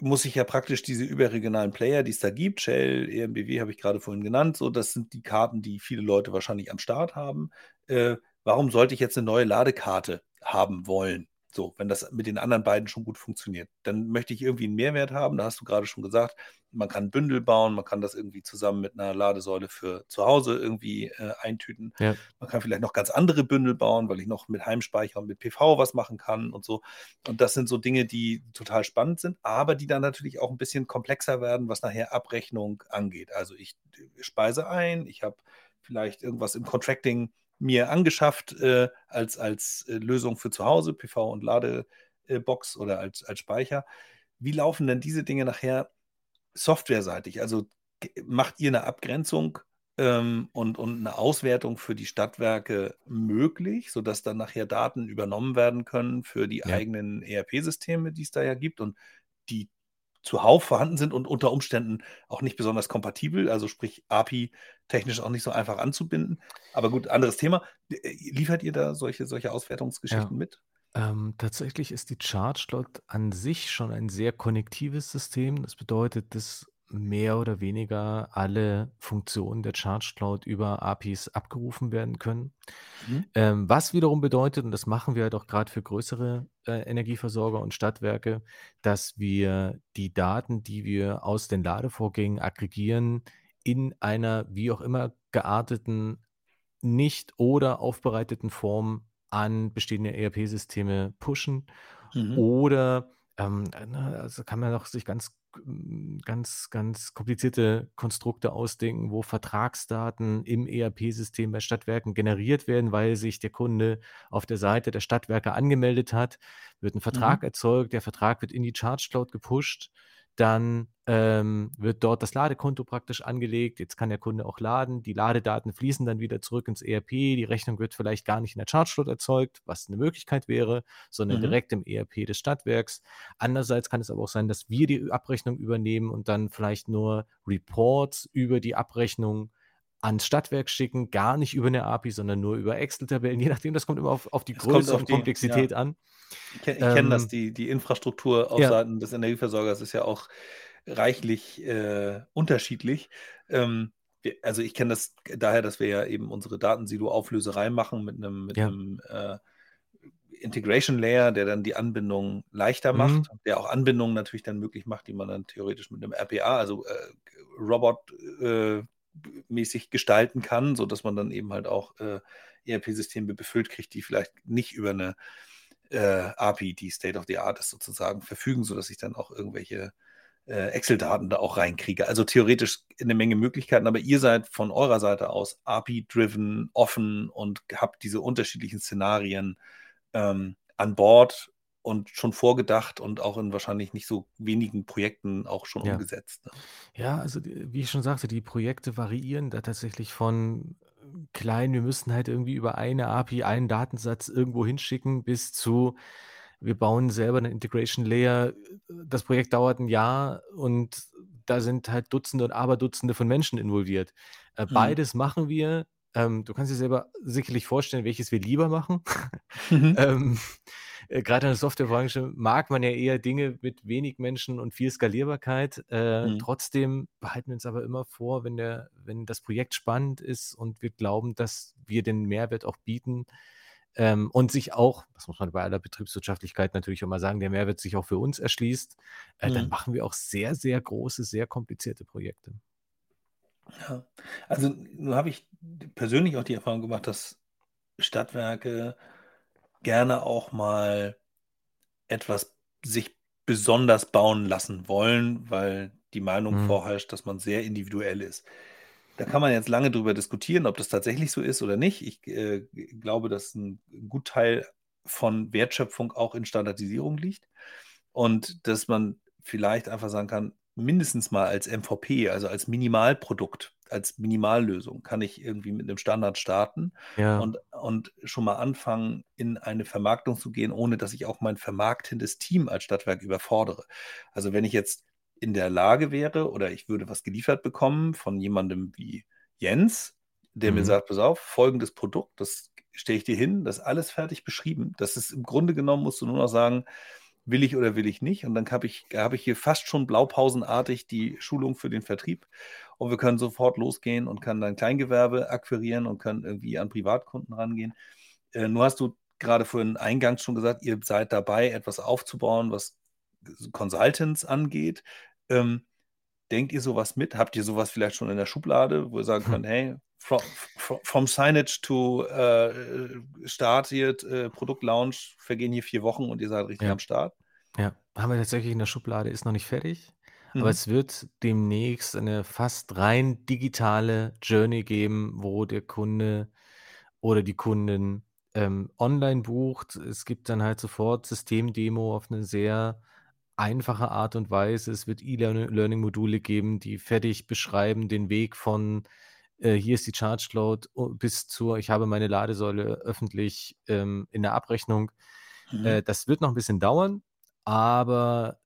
muss ich ja praktisch diese überregionalen Player, die es da gibt, Shell, EMBW habe ich gerade vorhin genannt, so, das sind die Karten, die viele Leute wahrscheinlich am Start haben. Äh, warum sollte ich jetzt eine neue Ladekarte haben wollen? So, wenn das mit den anderen beiden schon gut funktioniert, dann möchte ich irgendwie einen Mehrwert haben. Da hast du gerade schon gesagt, man kann Bündel bauen, man kann das irgendwie zusammen mit einer Ladesäule für zu Hause irgendwie äh, eintüten. Ja. Man kann vielleicht noch ganz andere Bündel bauen, weil ich noch mit Heimspeicher und mit PV was machen kann und so. Und das sind so Dinge, die total spannend sind, aber die dann natürlich auch ein bisschen komplexer werden, was nachher Abrechnung angeht. Also ich speise ein, ich habe vielleicht irgendwas im Contracting mir angeschafft äh, als, als äh, Lösung für zu Hause, PV und Ladebox oder als, als Speicher. Wie laufen denn diese Dinge nachher softwareseitig? Also macht ihr eine Abgrenzung ähm, und, und eine Auswertung für die Stadtwerke möglich, sodass dann nachher Daten übernommen werden können für die Ja. eigenen ERP-Systeme, die es da ja gibt und die zuhauf vorhanden sind und unter Umständen auch nicht besonders kompatibel, also sprich API technisch auch nicht so einfach anzubinden. Aber gut, anderes Thema. Äh, Liefert ihr da solche, solche Auswertungsgeschichten Ja. mit? Ähm, tatsächlich ist die Charge Cloud an sich schon ein sehr konnektives System. Das bedeutet, das mehr oder weniger alle Funktionen der Charge Cloud über APIs abgerufen werden können. Mhm. Ähm, was wiederum bedeutet, und das machen wir doch gerade für größere äh, Energieversorger und Stadtwerke, dass wir die Daten, die wir aus den Ladevorgängen aggregieren, in einer wie auch immer gearteten, nicht oder aufbereiteten Form an bestehende ERP-Systeme pushen Mhm. oder ähm, also kann man auch sich ganz ganz, ganz komplizierte Konstrukte ausdenken, wo Vertragsdaten im ERP-System bei Stadtwerken generiert werden, weil sich der Kunde auf der Seite der Stadtwerke angemeldet hat, wird ein Vertrag Mhm. erzeugt, der Vertrag wird in die Charge Cloud gepusht, dann ähm, wird dort das Ladekonto praktisch angelegt. Jetzt kann der Kunde auch laden. Die Ladedaten fließen dann wieder zurück ins ERP. Die Rechnung wird vielleicht gar nicht in der Charge Cloud erzeugt, was eine Möglichkeit wäre, sondern Mhm. direkt im ERP des Stadtwerks. Andererseits kann es aber auch sein, dass wir die Abrechnung übernehmen und dann vielleicht nur Reports über die Abrechnung ans Stadtwerk schicken, gar nicht über eine API, sondern nur über Excel-Tabellen. [laughs] Je nachdem, das kommt immer auf, auf die Es Größe auf und die- Komplexität an. Ich kenne kenn das, Ähm, die, die Infrastruktur auf ja. Seiten des Energieversorgers ist ja auch reichlich äh, unterschiedlich. Ähm, wir, also ich kenne das daher, dass wir ja eben unsere Datensilo-Auflöserei machen mit einem, mit Ja. einem äh, Integration Layer, der dann die Anbindung leichter Mhm. macht, der auch Anbindungen natürlich dann möglich macht, die man dann theoretisch mit einem RPA, also äh, Robot äh, mäßig gestalten kann, sodass man dann eben halt auch äh, ERP-Systeme befüllt kriegt, die vielleicht nicht über eine äh, API, die State of the Art ist, sozusagen verfügen, sodass ich dann auch irgendwelche äh, Excel-Daten da auch reinkriege. Also theoretisch eine Menge Möglichkeiten, aber ihr seid von eurer Seite aus API-driven, offen und habt diese unterschiedlichen Szenarien ähm, an Bord und schon vorgedacht und auch in wahrscheinlich nicht so wenigen Projekten auch schon Ja. umgesetzt. Ne? Ja, also wie ich schon sagte, die Projekte variieren da tatsächlich von äh, klein, wir müssen halt irgendwie über eine API einen Datensatz irgendwo hinschicken, bis zu, wir bauen selber eine Integration Layer. Das Projekt dauert ein Jahr und da sind halt Dutzende und Aberdutzende von Menschen involviert. Äh, Mhm. Beides machen wir. Ähm, du kannst dir selber sicherlich vorstellen, welches wir lieber machen. Mhm. [laughs] Ähm, äh, Gerade in der Softwarebranche mag man ja eher Dinge mit wenig Menschen und viel Skalierbarkeit. Äh, Mhm. Trotzdem behalten wir uns aber immer vor, wenn, der, wenn das Projekt spannend ist und wir glauben, dass wir den Mehrwert auch bieten ähm, und sich auch, das muss man bei aller Betriebswirtschaftlichkeit natürlich immer sagen, der Mehrwert sich auch für uns erschließt, äh, dann Mhm. machen wir auch sehr, sehr große, sehr komplizierte Projekte. Ja, also nun habe ich persönlich auch die Erfahrung gemacht, dass Stadtwerke gerne auch mal etwas sich besonders bauen lassen wollen, weil die Meinung Mhm. vorherrscht, dass man sehr individuell ist. Da kann man jetzt lange drüber diskutieren, ob das tatsächlich so ist oder nicht. Ich äh, glaube, dass ein Gutteil von Wertschöpfung auch in Standardisierung liegt und dass man vielleicht einfach sagen kann, mindestens mal als MVP, also als Minimalprodukt, als Minimallösung, kann ich irgendwie mit einem Standard starten Ja, und, und schon mal anfangen, in eine Vermarktung zu gehen, ohne dass ich auch mein vermarktendes Team als Stadtwerk überfordere. Also wenn ich jetzt in der Lage wäre oder ich würde was geliefert bekommen von jemandem wie Jens, der mir Mhm. sagt, pass auf, folgendes Produkt, das stelle ich dir hin, das ist alles fertig beschrieben. Das ist im Grunde genommen, musst du nur noch sagen, will ich oder will ich nicht. Und dann habe ich, habe ich hier fast schon blaupausenartig die Schulung für den Vertrieb. Und wir können sofort losgehen und können dann Kleingewerbe akquirieren und können irgendwie an Privatkunden rangehen. Äh, nur hast du gerade vorhin eingangs schon gesagt, ihr seid dabei, etwas aufzubauen, was Consultants angeht. Ähm, denkt ihr sowas mit? Habt ihr sowas vielleicht schon in der Schublade, wo ihr sagen Hm. könnt, hey, from, from, from Signage to äh, Start hier, äh, Produktlaunch, vergehen hier vier Wochen und ihr seid richtig Ja. am Start? Ja, haben wir tatsächlich in der Schublade, ist noch nicht fertig. Aber Mhm. es wird demnächst eine fast rein digitale Journey geben, wo der Kunde oder die Kundin ähm, online bucht. Es gibt dann halt sofort Systemdemo auf eine sehr einfache Art und Weise. Es wird E-Learning-Module geben, die fertig beschreiben den Weg von äh, hier ist die Charge Cloud oh, bis zur ich habe meine Ladesäule öffentlich ähm, in der Abrechnung. Mhm. Äh, das wird noch ein bisschen dauern, aber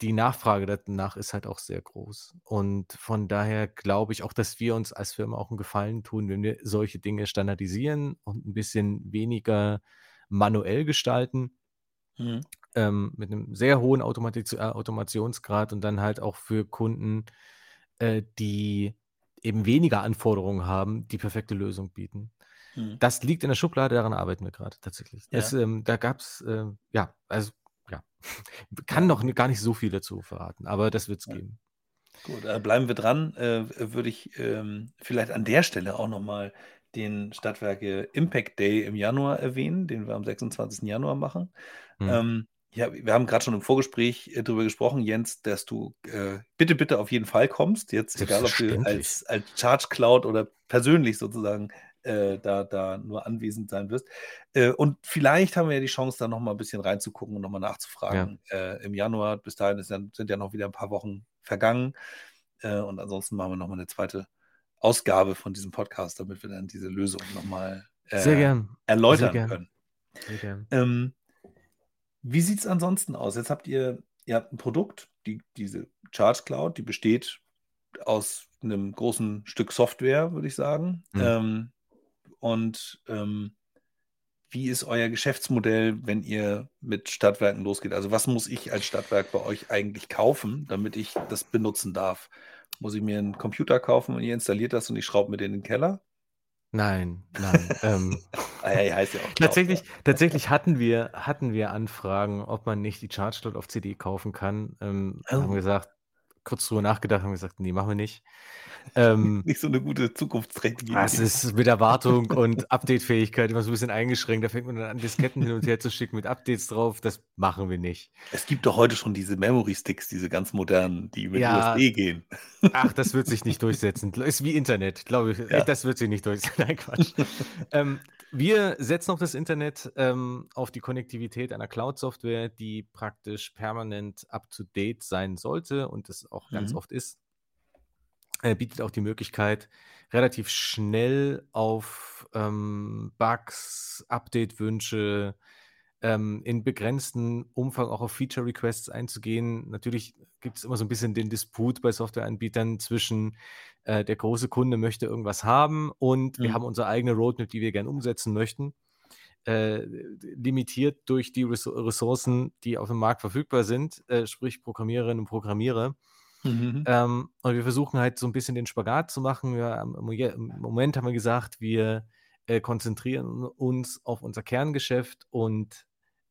die Nachfrage danach ist halt auch sehr groß. Und von daher glaube ich auch, dass wir uns als Firma auch einen Gefallen tun, wenn wir solche Dinge standardisieren und ein bisschen weniger manuell gestalten, Mhm. ähm, mit einem sehr hohen Automatiz äh, Automationsgrad und dann halt auch für Kunden äh, die eben weniger Anforderungen haben, die perfekte Lösung bieten. Hm. Das liegt in der Schublade, daran arbeiten wir gerade tatsächlich. Ja. Es, ähm, da gab es, äh, ja, also, ja, [laughs] kann noch gar nicht so viel dazu verraten, aber das wird es Ja. geben. Gut, äh, bleiben wir dran. Äh, würde ich ähm, vielleicht an der Stelle auch nochmal den Stadtwerke Impact Day im Januar erwähnen, den wir am 26. Januar machen. Hm. Ähm, ja, wir haben gerade schon im Vorgespräch äh, darüber gesprochen, Jens, dass du äh, bitte, bitte auf jeden Fall kommst. Jetzt, egal ob du als, als Charge Cloud oder persönlich sozusagen äh, da, da nur anwesend sein wirst. Äh, und vielleicht haben wir ja die Chance, da nochmal ein bisschen reinzugucken und nochmal nachzufragen äh, im Januar. Bis dahin dann, sind ja noch wieder ein paar Wochen vergangen. Äh, und ansonsten machen wir nochmal eine zweite Ausgabe von diesem Podcast, damit wir dann diese Lösung nochmal Sehr äh, gern. erläutern gern. können. Sehr gern. Ähm, wie sieht es ansonsten aus? Jetzt habt ihr, ihr habt ein Produkt, die, diese Charge Cloud, die besteht aus einem großen Stück Software, würde ich sagen. Mhm. Ähm, und ähm, wie ist euer Geschäftsmodell, wenn ihr mit Stadtwerken losgeht? Also was muss ich als Stadtwerk bei euch eigentlich kaufen, damit ich das benutzen darf? Muss ich mir einen Computer kaufen und ihr installiert das und ich schraube mir den in den Keller? Nein, nein. ähm, [laughs] Ah ja, ja, heißt ja auch Cloud, tatsächlich, ja. tatsächlich hatten wir, hatten wir Anfragen, ob man nicht die Charge Cloud auf CD kaufen kann. Ähm, Oh. Haben gesagt, kurz drüber nachgedacht, haben gesagt, nee, machen wir nicht. Ähm, [laughs] Nicht so eine gute zukunftsträchtige Das Idee. ist mit Erwartung und Updatefähigkeit immer so ein bisschen eingeschränkt. Da fängt man dann an, Disketten hin und her zu schicken mit Updates drauf. Das machen wir nicht. Es gibt doch heute schon diese Memory Sticks, diese ganz modernen, die mit Ja. USB gehen. Ach, das wird sich nicht [laughs] durchsetzen. Ist wie Internet, glaube ich. Ja. Das wird sich nicht durchsetzen. Nein, Quatsch. [laughs] ähm, wir setzen auf das Internet ähm, auf die Konnektivität einer Cloud-Software, die praktisch permanent up-to-date sein sollte und das auch ganz Mhm. oft ist. Äh, bietet auch die Möglichkeit, relativ schnell auf ähm, Bugs, Update-Wünsche ähm, in begrenztem Umfang auch auf Feature-Requests einzugehen. Natürlich gibt es immer so ein bisschen den Disput bei Softwareanbietern zwischen äh, der große Kunde möchte irgendwas haben und wir Mhm. haben unsere eigene Roadmap, die wir gerne umsetzen möchten. Äh, limitiert durch die Ressour- Ressourcen, die auf dem Markt verfügbar sind, äh, sprich Programmiererinnen und Programmierer. Mhm. Ähm, und wir versuchen halt so ein bisschen den Spagat zu machen. Ja, im, Moment haben wir gesagt, wir äh, konzentrieren uns auf unser Kerngeschäft und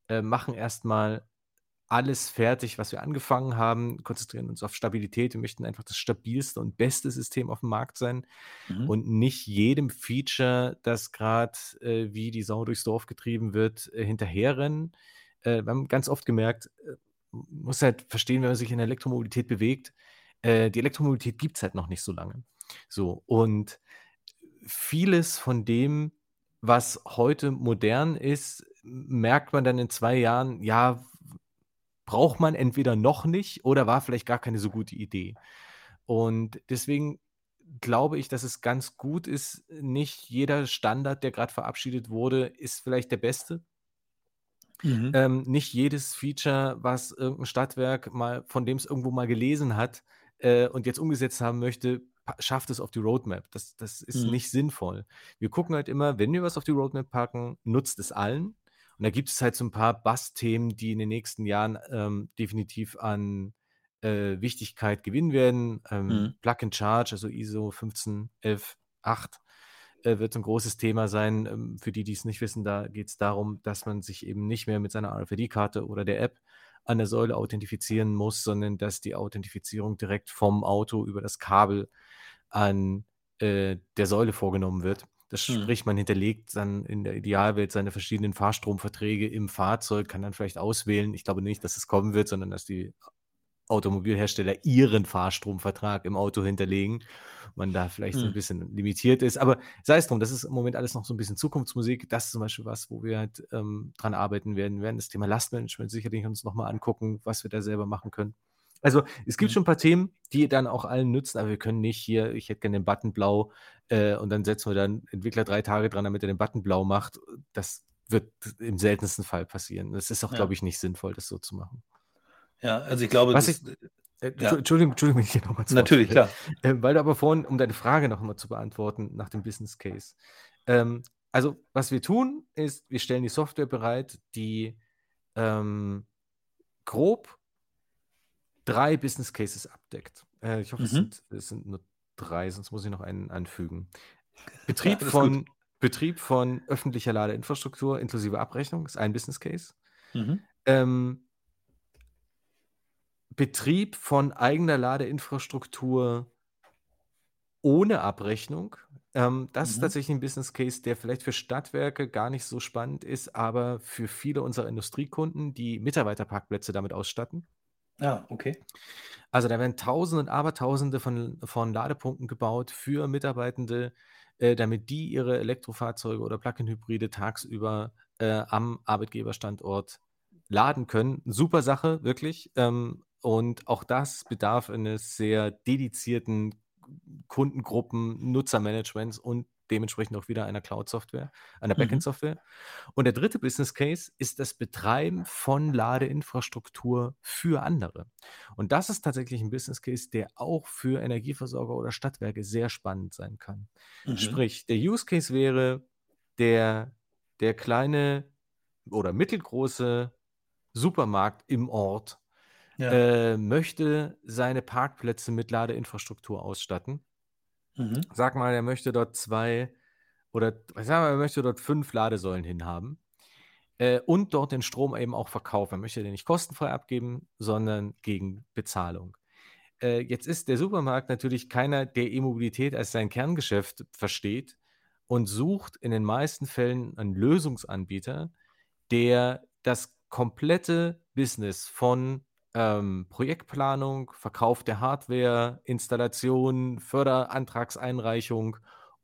äh, machen erstmal alles fertig, was wir angefangen haben, konzentrieren uns auf Stabilität. Wir möchten einfach das stabilste und beste System auf dem Markt sein Mhm. und nicht jedem Feature, das gerade äh, wie die Sau durchs Dorf getrieben wird, äh, hinterherrennen. Äh, wir haben ganz oft gemerkt, äh, muss halt verstehen, wenn man sich in der Elektromobilität bewegt, äh, die Elektromobilität gibt es halt noch nicht so lange. So, und vieles von dem, was heute modern ist, merkt man dann in zwei Jahren, ja, braucht man entweder noch nicht oder war vielleicht gar keine so gute Idee. Und deswegen glaube ich, dass es ganz gut ist, nicht jeder Standard, der gerade verabschiedet wurde, ist vielleicht der beste. Mhm. Ähm, nicht jedes Feature, was irgendein Stadtwerk mal, von dem es irgendwo mal gelesen hat äh, und jetzt umgesetzt haben möchte, schafft es auf die Roadmap. Das, das ist Mhm. nicht sinnvoll. Wir gucken halt immer, wenn wir was auf die Roadmap packen, nutzt es allen. Und da gibt es halt so ein paar Bass-Themen, die in den nächsten Jahren ähm, definitiv an äh, Wichtigkeit gewinnen werden. Ähm, Mhm. Plug and Charge, also ISO 15118, äh, wird so ein großes Thema sein. Ähm, für die, die es nicht wissen, da geht es darum, dass man sich eben nicht mehr mit seiner RFID-Karte oder der App an der Säule authentifizieren muss, sondern dass die Authentifizierung direkt vom Auto über das Kabel an äh, der Säule vorgenommen wird. Das Mhm. sprich, man hinterlegt dann in der Idealwelt seine verschiedenen Fahrstromverträge im Fahrzeug, kann dann vielleicht auswählen. Ich glaube nicht, dass es kommen wird, sondern dass die Automobilhersteller ihren Fahrstromvertrag im Auto hinterlegen. Man da vielleicht so ein Mhm. bisschen limitiert ist. Aber sei es drum, das ist im Moment alles noch so ein bisschen Zukunftsmusik. Das ist zum Beispiel was, wo wir halt ähm, dran arbeiten werden. Wir werden das Thema Lastmanagement sicherlich uns nochmal angucken, was wir da selber machen können. Also es gibt Mhm. schon ein paar Themen, die dann auch allen nützen, aber wir können nicht hier, ich hätte gerne den Button blau äh, und dann setzen wir dann Entwickler drei Tage dran, damit er den Button blau macht. Das wird im seltensten Fall passieren. Das ist auch, Ja. glaube ich, nicht sinnvoll, das so zu machen. Ja, also ich glaube, Was das, ich- Äh, Ja. Entschuldigung, Entschuldigung, wenn ich hier nochmal zu natürlich, klar. Äh, weil du aber vorhin, um deine Frage noch mal zu beantworten, nach dem Business Case. Ähm, also, was wir tun, ist, wir stellen die Software bereit, die ähm, grob drei Business Cases abdeckt. Äh, ich hoffe, es Mhm. sind, es sind nur drei, sonst muss ich noch einen anfügen. Ja, Betrieb gut. von, Betrieb von öffentlicher Ladeinfrastruktur inklusive Abrechnung ist ein Business Case. Mhm. Ähm, Betrieb von eigener Ladeinfrastruktur ohne Abrechnung. Ähm, das ist Mhm. tatsächlich ein Business Case, der vielleicht für Stadtwerke gar nicht so spannend ist, aber für viele unserer Industriekunden, die Mitarbeiterparkplätze damit ausstatten. Ah, okay. Also da werden Tausende und Abertausende von, von Ladepunkten gebaut für Mitarbeitende, äh, damit die ihre Elektrofahrzeuge oder Plug-in-Hybride tagsüber äh, am Arbeitgeberstandort laden können. Super Sache, wirklich. Ähm, und auch das bedarf eines sehr dedizierten Kundengruppen, Nutzermanagements und dementsprechend auch wieder einer Cloud-Software, einer Mhm. Backend-Software. Und der dritte Business Case ist das Betreiben von Ladeinfrastruktur für andere. Und das ist tatsächlich ein Business Case, der auch für Energieversorger oder Stadtwerke sehr spannend sein kann. Mhm. Sprich, der Use Case wäre der, der kleine oder mittelgroße Supermarkt im Ort Ja. äh, möchte seine Parkplätze mit Ladeinfrastruktur ausstatten. Mhm. Sag mal, er möchte dort zwei oder sag mal, er möchte dort fünf Ladesäulen hinhaben äh, und dort den Strom eben auch verkaufen. Er möchte den nicht kostenfrei abgeben, sondern gegen Bezahlung. Äh, jetzt ist der Supermarkt natürlich keiner, der E-Mobilität als sein Kerngeschäft versteht und sucht in den meisten Fällen einen Lösungsanbieter, der das komplette Business von ähm, Projektplanung, Verkauf der Hardware, Installation, Förderantragseinreichung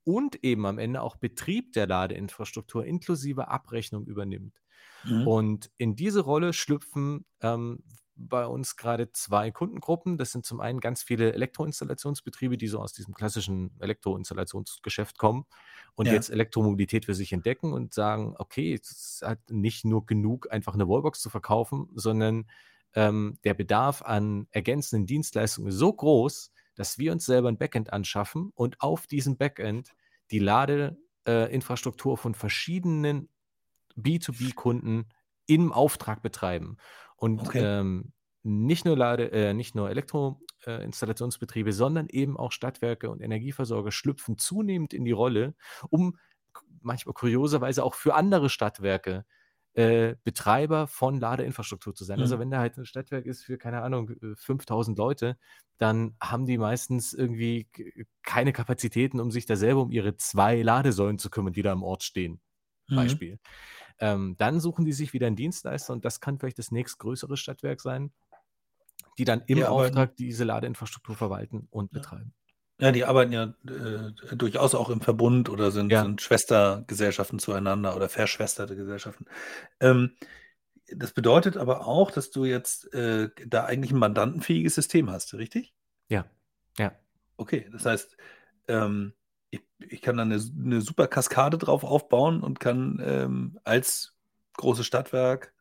und eben am Ende auch Betrieb der Ladeinfrastruktur inklusive Abrechnung übernimmt. Mhm. Und in diese Rolle schlüpfen ähm, bei uns gerade zwei Kundengruppen. Das sind zum einen ganz viele Elektroinstallationsbetriebe, die so aus diesem klassischen Elektroinstallationsgeschäft kommen und Ja. jetzt Elektromobilität für sich entdecken und sagen, okay, es halt nicht nur genug, einfach eine Wallbox zu verkaufen, sondern ähm, der Bedarf an ergänzenden Dienstleistungen ist so groß, dass wir uns selber ein Backend anschaffen und auf diesem Backend die Ladeinfrastruktur von verschiedenen B2B-Kunden im Auftrag betreiben. Und Okay. ähm, nicht nur Lade, äh, nicht nur Elektroinstallationsbetriebe, sondern eben auch Stadtwerke und Energieversorger schlüpfen zunehmend in die Rolle, um manchmal kurioserweise auch für andere Stadtwerke äh, Betreiber von Ladeinfrastruktur zu sein. Also Mhm. wenn da halt ein Stadtwerk ist für, keine Ahnung, äh, 5000 Leute, dann haben die meistens irgendwie keine Kapazitäten, um sich da selber um ihre zwei Ladesäulen zu kümmern, die da im Ort stehen. Mhm. Beispiel. Ähm, dann suchen die sich wieder einen Dienstleister und das kann vielleicht das nächstgrößere Stadtwerk sein, die dann im Ja, Auftrag diese Ladeinfrastruktur verwalten und Ja. betreiben. Ja, die arbeiten ja äh, durchaus auch im Verbund oder sind, Ja. sind Schwestergesellschaften zueinander oder verschwesterte Gesellschaften. Ähm, das bedeutet aber auch, dass du jetzt äh, da eigentlich ein mandantenfähiges System hast, richtig? Ja, ja. Okay, das heißt, ähm, ich, ich kann da eine, eine super Kaskade drauf aufbauen und kann ähm, als großes Stadtwerk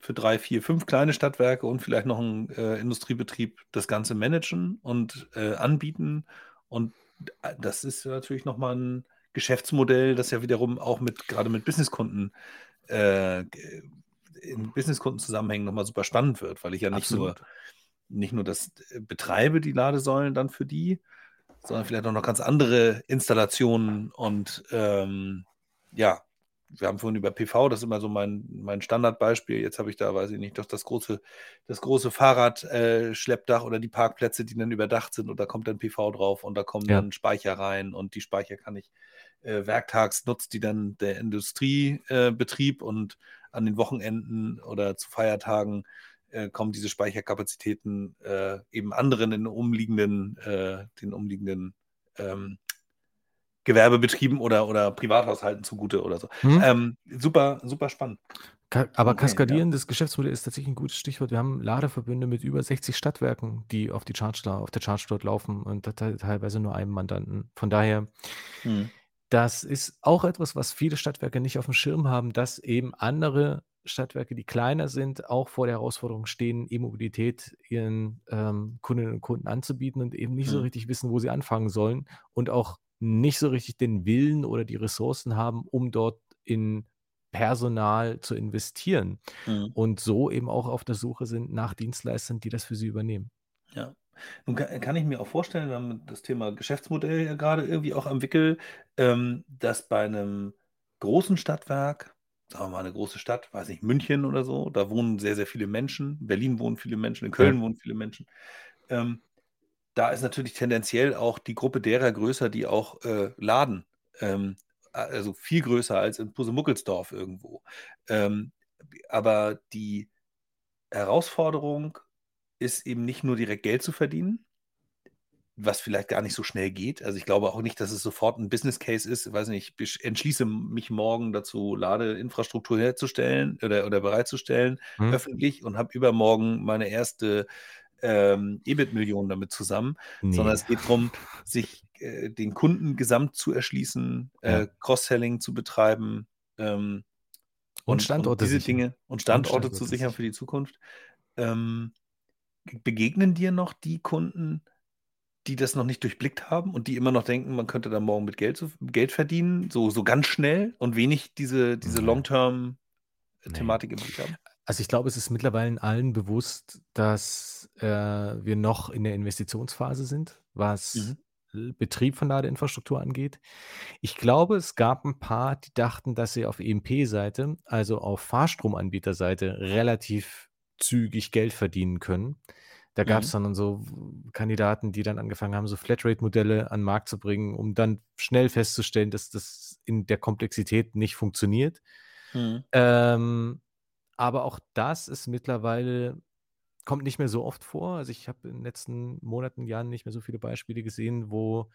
für drei, vier, fünf kleine Stadtwerke und vielleicht noch ein äh, Industriebetrieb das Ganze managen und äh, anbieten. Und äh, das ist natürlich nochmal ein Geschäftsmodell, das ja wiederum auch mit, gerade mit Businesskunden, äh, in Businesskundenzusammenhängen nochmal super spannend wird, weil ich ja nicht nur Absolut. nicht nur das äh, betreibe, die Ladesäulen dann für die, sondern vielleicht auch noch ganz andere Installationen und ähm, ja, wir haben vorhin über PV, das ist immer so mein, mein Standardbeispiel. Jetzt habe ich da, weiß ich nicht, doch das große, das große Fahrradschleppdach oder die Parkplätze, die dann überdacht sind und da kommt dann PV drauf und da kommen Ja. dann Speicher rein und die Speicher kann ich äh, werktags nutzt die dann der Industriebetrieb äh, und an den Wochenenden oder zu Feiertagen äh, kommen diese Speicherkapazitäten äh, eben anderen in umliegenden, äh, den umliegenden ähm, Gewerbebetrieben oder, oder Privathaushalten zugute oder so. Hm? Ähm, super, super spannend. Ka aber Okay, ja. kaskadierendes Geschäftsmodell ist tatsächlich ein gutes Stichwort. Wir haben Ladeverbünde mit über 60 Stadtwerken, die auf, die Charge, auf der Charge dort laufen und da te- teilweise nur einem Mandanten. Von daher, Hm. das ist auch etwas, was viele Stadtwerke nicht auf dem Schirm haben, dass eben andere Stadtwerke, die kleiner sind, auch vor der Herausforderung stehen, E-Mobilität ihren ähm, Kundinnen und Kunden anzubieten und eben nicht so Mhm. richtig wissen, wo sie anfangen sollen und auch nicht so richtig den Willen oder die Ressourcen haben, um dort in Personal zu investieren Mhm. und so eben auch auf der Suche sind nach Dienstleistern, die das für sie übernehmen. Ja. Nun kann, kann ich mir auch vorstellen, wir haben das Thema Geschäftsmodell ja gerade irgendwie auch am Wickel, ähm, dass bei einem großen Stadtwerk, sagen wir mal eine große Stadt, weiß nicht, München oder so, da wohnen sehr, sehr viele Menschen, in Berlin wohnen viele Menschen, in Köln Ja. wohnen viele Menschen. Ähm, da ist natürlich tendenziell auch die Gruppe derer größer, die auch äh, laden. Ähm, also viel größer als in Pusemuckelsdorf irgendwo. Ähm, aber die Herausforderung ist eben nicht nur direkt Geld zu verdienen, was vielleicht gar nicht so schnell geht. Also ich glaube auch nicht, dass es sofort ein Business Case ist. Ich weiß nicht, ich entschließe mich morgen dazu, Ladeinfrastruktur herzustellen oder, oder bereitzustellen, Hm? öffentlich und habe übermorgen meine erste ähm, EBIT-Million damit zusammen, sondern Nee. es geht darum, sich äh, den Kunden gesamt zu erschließen, Ja. äh, Cross-Selling zu betreiben ähm, Und Standorte diese sichern. Dinge und Standorte zu Standorte sichern sichern. für die Zukunft. Ähm, begegnen dir noch die Kunden, die das noch nicht durchblickt haben und die immer noch denken, man könnte da morgen mit Geld, zu, Geld verdienen, so, so ganz schnell und wenig diese, diese Nee. Long-Term-Thematik im Blick haben? Also ich glaube, es ist mittlerweile allen bewusst, dass äh, wir noch in der Investitionsphase sind, was Mhm. Betrieb von Ladeinfrastruktur angeht. Ich glaube, es gab ein paar, die dachten, dass sie auf EMP-Seite, also auf Fahrstromanbieterseite, relativ zügig Geld verdienen können. Da gab es Mhm. dann so Kandidaten, die dann angefangen haben, so Flatrate-Modelle an den Markt zu bringen, um dann schnell festzustellen, dass das in der Komplexität nicht funktioniert. Mhm. Ähm, aber auch das ist mittlerweile, kommt nicht mehr so oft vor. Also ich habe in den letzten Monaten, Jahren nicht mehr so viele Beispiele gesehen, wo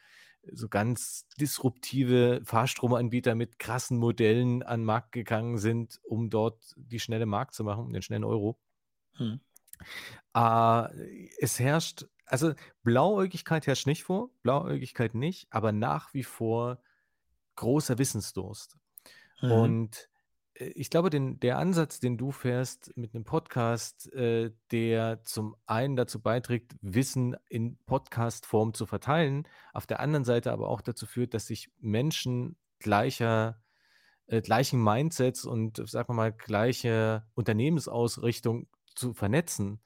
so ganz disruptive Fahrstromanbieter mit krassen Modellen an den Markt gegangen sind, um dort die schnelle Markt zu machen, um den schnellen Euro. Mhm. Äh, es herrscht, also Blauäugigkeit herrscht nicht vor, Blauäugigkeit nicht, aber nach wie vor großer Wissensdurst. Mhm. Und ich glaube, den, der Ansatz, den du fährst mit einem Podcast, äh, der zum einen dazu beiträgt, Wissen in Podcast-Form zu verteilen, auf der anderen Seite aber auch dazu führt, dass sich Menschen gleicher, äh, gleichen Mindsets und, äh, sagen wir mal, gleiche Unternehmensausrichtung zu vernetzen,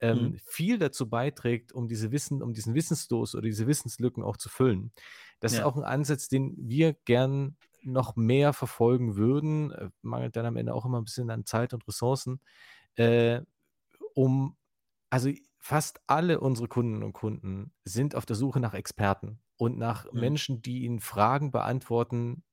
ähm, Mhm. viel dazu beiträgt, um diese Wissen, um diesen Wissensstoß oder diese Wissenslücken auch zu füllen. Das ist Ja. auch ein Ansatz, den wir gern noch mehr verfolgen würden, äh, mangelt dann am Ende auch immer ein bisschen an Zeit und Ressourcen, äh, um, also fast alle unsere Kundinnen und Kunden sind auf der Suche nach Experten und nach Mhm. Menschen, die ihnen Fragen beantworten,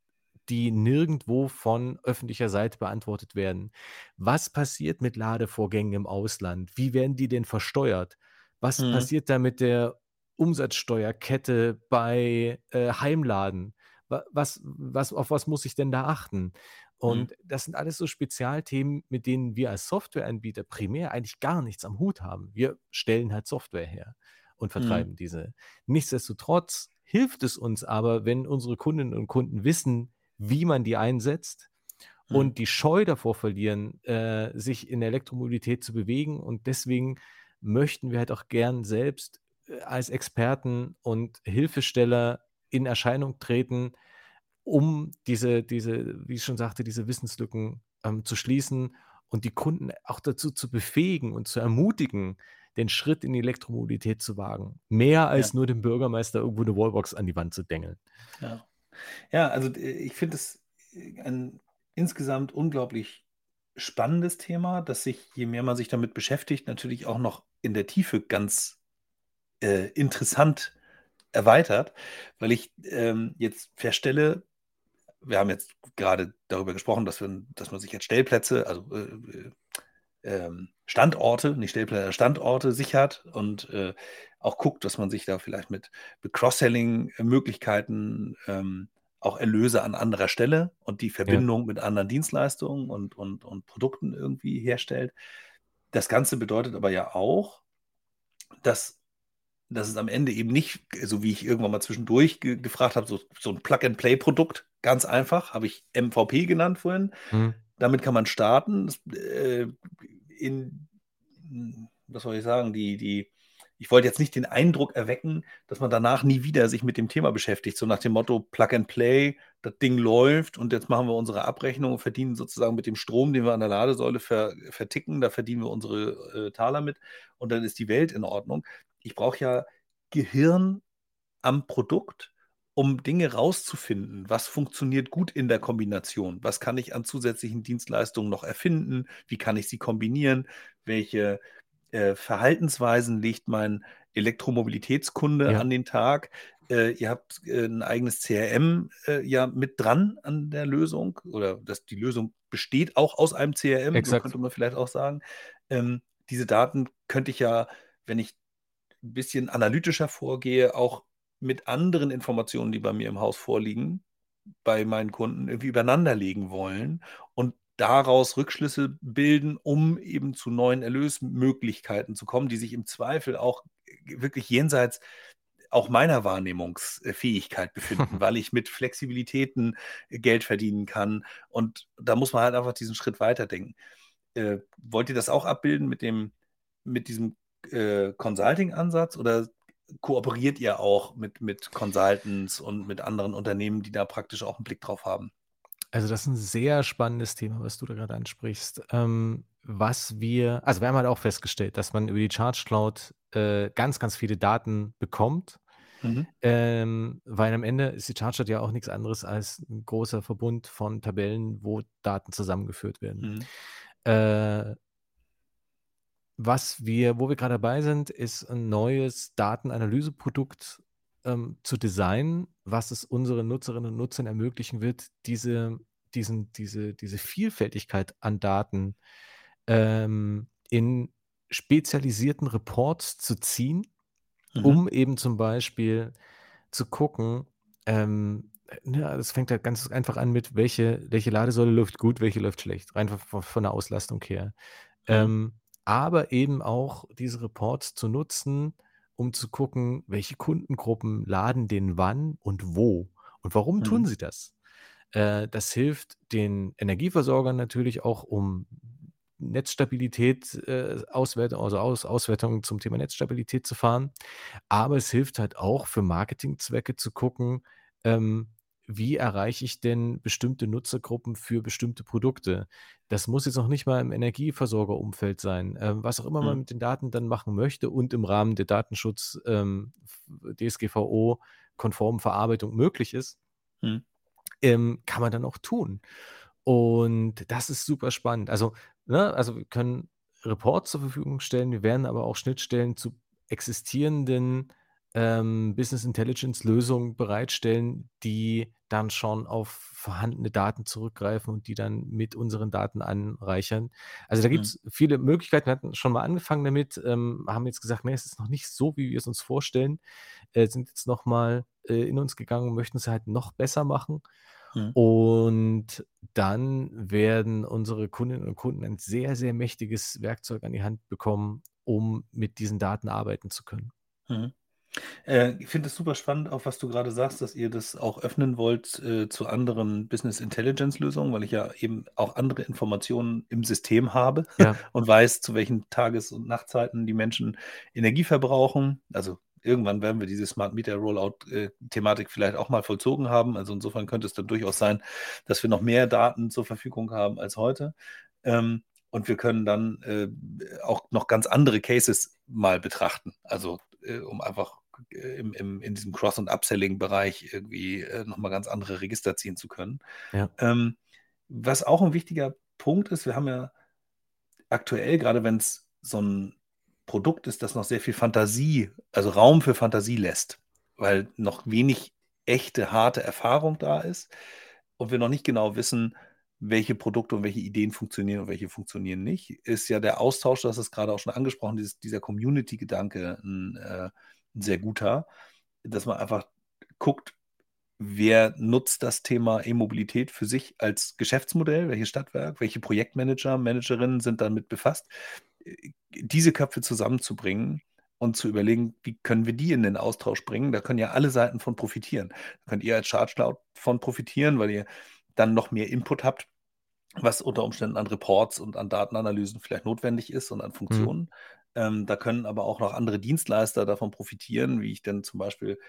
die nirgendwo von öffentlicher Seite beantwortet werden. Was passiert mit Ladevorgängen im Ausland? Wie werden die denn versteuert? Was Mhm. passiert da mit der Umsatzsteuerkette bei äh, Heimladen? Wa- Was, was, auf was muss ich denn da achten? Mhm. Und das sind alles so Spezialthemen, mit denen wir als Softwareanbieter primär eigentlich gar nichts am Hut haben. Wir stellen halt Software her und Mhm. vertreiben diese. Nichtsdestotrotz hilft es uns aber, wenn unsere Kundinnen und Kunden wissen, wie man die einsetzt Mhm. und die Scheu davor verlieren, äh, sich in der Elektromobilität zu bewegen. Und deswegen möchten wir halt auch gern selbst äh, als Experten und Hilfesteller in Erscheinung treten, um diese, diese, wie ich schon sagte, diese Wissenslücken ähm, zu schließen und die Kunden auch dazu zu befähigen und zu ermutigen, den Schritt in die Elektromobilität zu wagen. Mehr Ja. als nur dem Bürgermeister irgendwo eine Wallbox an die Wand zu dengeln. Ja. Ja, also ich finde es äh, ein insgesamt unglaublich spannendes Thema, das sich, je mehr man sich damit beschäftigt, natürlich auch noch in der Tiefe ganz äh, interessant erweitert, weil ich ähm, jetzt feststelle, wir haben jetzt gerade darüber gesprochen, dass, wir, dass man sich jetzt Stellplätze, also äh, äh, ähm, Standorte, nicht Stellplätze, Standorte sichert und äh, auch guckt, dass man sich da vielleicht mit, mit Cross-Selling-Möglichkeiten ähm, auch Erlöse an anderer Stelle und die Verbindung mit anderen Dienstleistungen und, und, und Produkten irgendwie herstellt. Das Ganze bedeutet aber ja auch, dass, dass es am Ende eben nicht, so wie ich irgendwann mal zwischendurch ge gefragt habe, so, so ein Plug-and-Play-Produkt, ganz einfach, habe ich MVP genannt vorhin. Hm. Damit kann man starten. Das, äh, in, was soll ich sagen, die, die, ich wollte jetzt nicht den Eindruck erwecken, dass man danach nie wieder sich mit dem Thema beschäftigt, so nach dem Motto Plug and Play, das Ding läuft und jetzt machen wir unsere Abrechnung und verdienen sozusagen mit dem Strom, den wir an der Ladesäule ver, verticken, da verdienen wir unsere äh, Taler mit und dann ist die Welt in Ordnung. Ich brauche ja Gehirn am Produkt, um Dinge rauszufinden. Was funktioniert gut in der Kombination? Was kann ich an zusätzlichen Dienstleistungen noch erfinden? Wie kann ich sie kombinieren? Welche äh, Verhaltensweisen legt mein Elektromobilitätskunde Ja. an den Tag? Äh, ihr habt äh, ein eigenes CRM äh, ja mit dran an der Lösung oder dass die Lösung besteht auch aus einem CRM, so Exakt. könnte man vielleicht auch sagen. Ähm, diese Daten könnte ich ja, wenn ich ein bisschen analytischer vorgehe, auch mit anderen Informationen, die bei mir im Haus vorliegen, bei meinen Kunden irgendwie übereinander legen wollen und daraus Rückschlüsse bilden, um eben zu neuen Erlösmöglichkeiten zu kommen, die sich im Zweifel auch wirklich jenseits auch meiner Wahrnehmungsfähigkeit befinden, [laughs] weil ich mit Flexibilitäten Geld verdienen kann. Und da muss man halt einfach diesen Schritt weiterdenken. Äh, wollt ihr das auch abbilden mit dem, mit diesem äh, Consulting-Ansatz oder kooperiert ihr auch mit, mit Consultants und mit anderen Unternehmen, die da praktisch auch einen Blick drauf haben? Also das ist ein sehr spannendes Thema, was du da gerade ansprichst. Ähm, was wir, also wir haben halt auch festgestellt, dass man über die Charge Cloud äh, ganz, ganz viele Daten bekommt, Mhm. ähm, weil am Ende ist die Charge Cloud ja auch nichts anderes als ein großer Verbund von Tabellen, wo Daten zusammengeführt werden. Mhm. Äh, was wir, wo wir gerade dabei sind, ist ein neues Datenanalyseprodukt ähm, zu designen, was es unseren Nutzerinnen und Nutzern ermöglichen wird, diese, diesen, diese, diese Vielfältigkeit an Daten ähm, in spezialisierten Reports zu ziehen, Mhm. um eben zum Beispiel zu gucken, ähm, ja, das fängt halt ganz einfach an mit, welche, welche Ladesäule läuft gut, welche läuft schlecht, rein von, von der Auslastung her. Mhm. Ähm, aber eben auch diese Reports zu nutzen, um zu gucken, welche Kundengruppen laden den wann und wo und warum tun Mhm. sie das. Äh, das hilft den Energieversorgern natürlich auch, um Netzstabilität, äh, Auswertung, also Aus, Auswertungen zum Thema Netzstabilität zu fahren. Aber es hilft halt auch für Marketingzwecke zu gucken, ähm, wie erreiche ich denn bestimmte Nutzergruppen für bestimmte Produkte. Das muss jetzt noch nicht mal im Energieversorgerumfeld sein. Ähm, was auch immer man Mhm. mit den Daten dann machen möchte und im Rahmen der Datenschutz ähm, DSGVO-konformen Verarbeitung möglich ist, Mhm. ähm, kann man dann auch tun. Und das ist super spannend. Also, ne, also wir können Reports zur Verfügung stellen, wir werden aber auch Schnittstellen zu existierenden ähm, Business Intelligence Lösungen bereitstellen, die dann schon auf vorhandene Daten zurückgreifen und die dann mit unseren Daten anreichern. Also da gibt Mhm. es viele Möglichkeiten. Wir hatten schon mal angefangen damit, ähm, haben jetzt gesagt, nee, es ist noch nicht so, wie wir es uns vorstellen. Äh, sind jetzt nochmal äh, in uns gegangen und möchten es halt noch besser machen. Mhm. Und dann werden unsere Kundinnen und Kunden ein sehr, sehr mächtiges Werkzeug an die Hand bekommen, um mit diesen Daten arbeiten zu können. Mhm. Äh, ich finde es super spannend, auch was du gerade sagst, dass ihr das auch öffnen wollt äh, zu anderen Business Intelligence Lösungen, weil ich ja eben auch andere Informationen im System habe Ja. [laughs] und weiß, zu welchen Tages- und Nachtzeiten die Menschen Energie verbrauchen. Also irgendwann werden wir diese Smart Meter Rollout-Thematik vielleicht auch mal vollzogen haben. Also insofern könnte es dann durchaus sein, dass wir noch mehr Daten zur Verfügung haben als heute. Ähm, und wir können dann äh, auch noch ganz andere Cases mal betrachten. Also äh, um einfach äh, im, im, in diesem Cross- und Upselling-Bereich irgendwie äh, nochmal ganz andere Register ziehen zu können. Ja. Ähm, was auch ein wichtiger Punkt ist, wir haben ja aktuell, gerade wenn es so ein Produkt ist, das noch sehr viel Fantasie, also Raum für Fantasie lässt, weil noch wenig echte, harte Erfahrung da ist und wir noch nicht genau wissen, welche Produkte und welche Ideen funktionieren und welche funktionieren nicht, ist ja der Austausch, das ist gerade auch schon angesprochen, dieses, dieser Community-Gedanke ein, äh, ein sehr guter, dass man einfach guckt, wer nutzt das Thema E-Mobilität für sich als Geschäftsmodell, welches Stadtwerk, welche Projektmanager, Managerinnen sind damit befasst, diese Köpfe zusammenzubringen und zu überlegen, wie können wir die in den Austausch bringen. Da können ja alle Seiten von profitieren. Da könnt ihr als Charge Cloud von profitieren, weil ihr dann noch mehr Input habt, was unter Umständen an Reports und an Datenanalysen vielleicht notwendig ist und an Mhm. Funktionen. Ähm, da können aber auch noch andere Dienstleister davon profitieren, wie ich denn zum Beispiel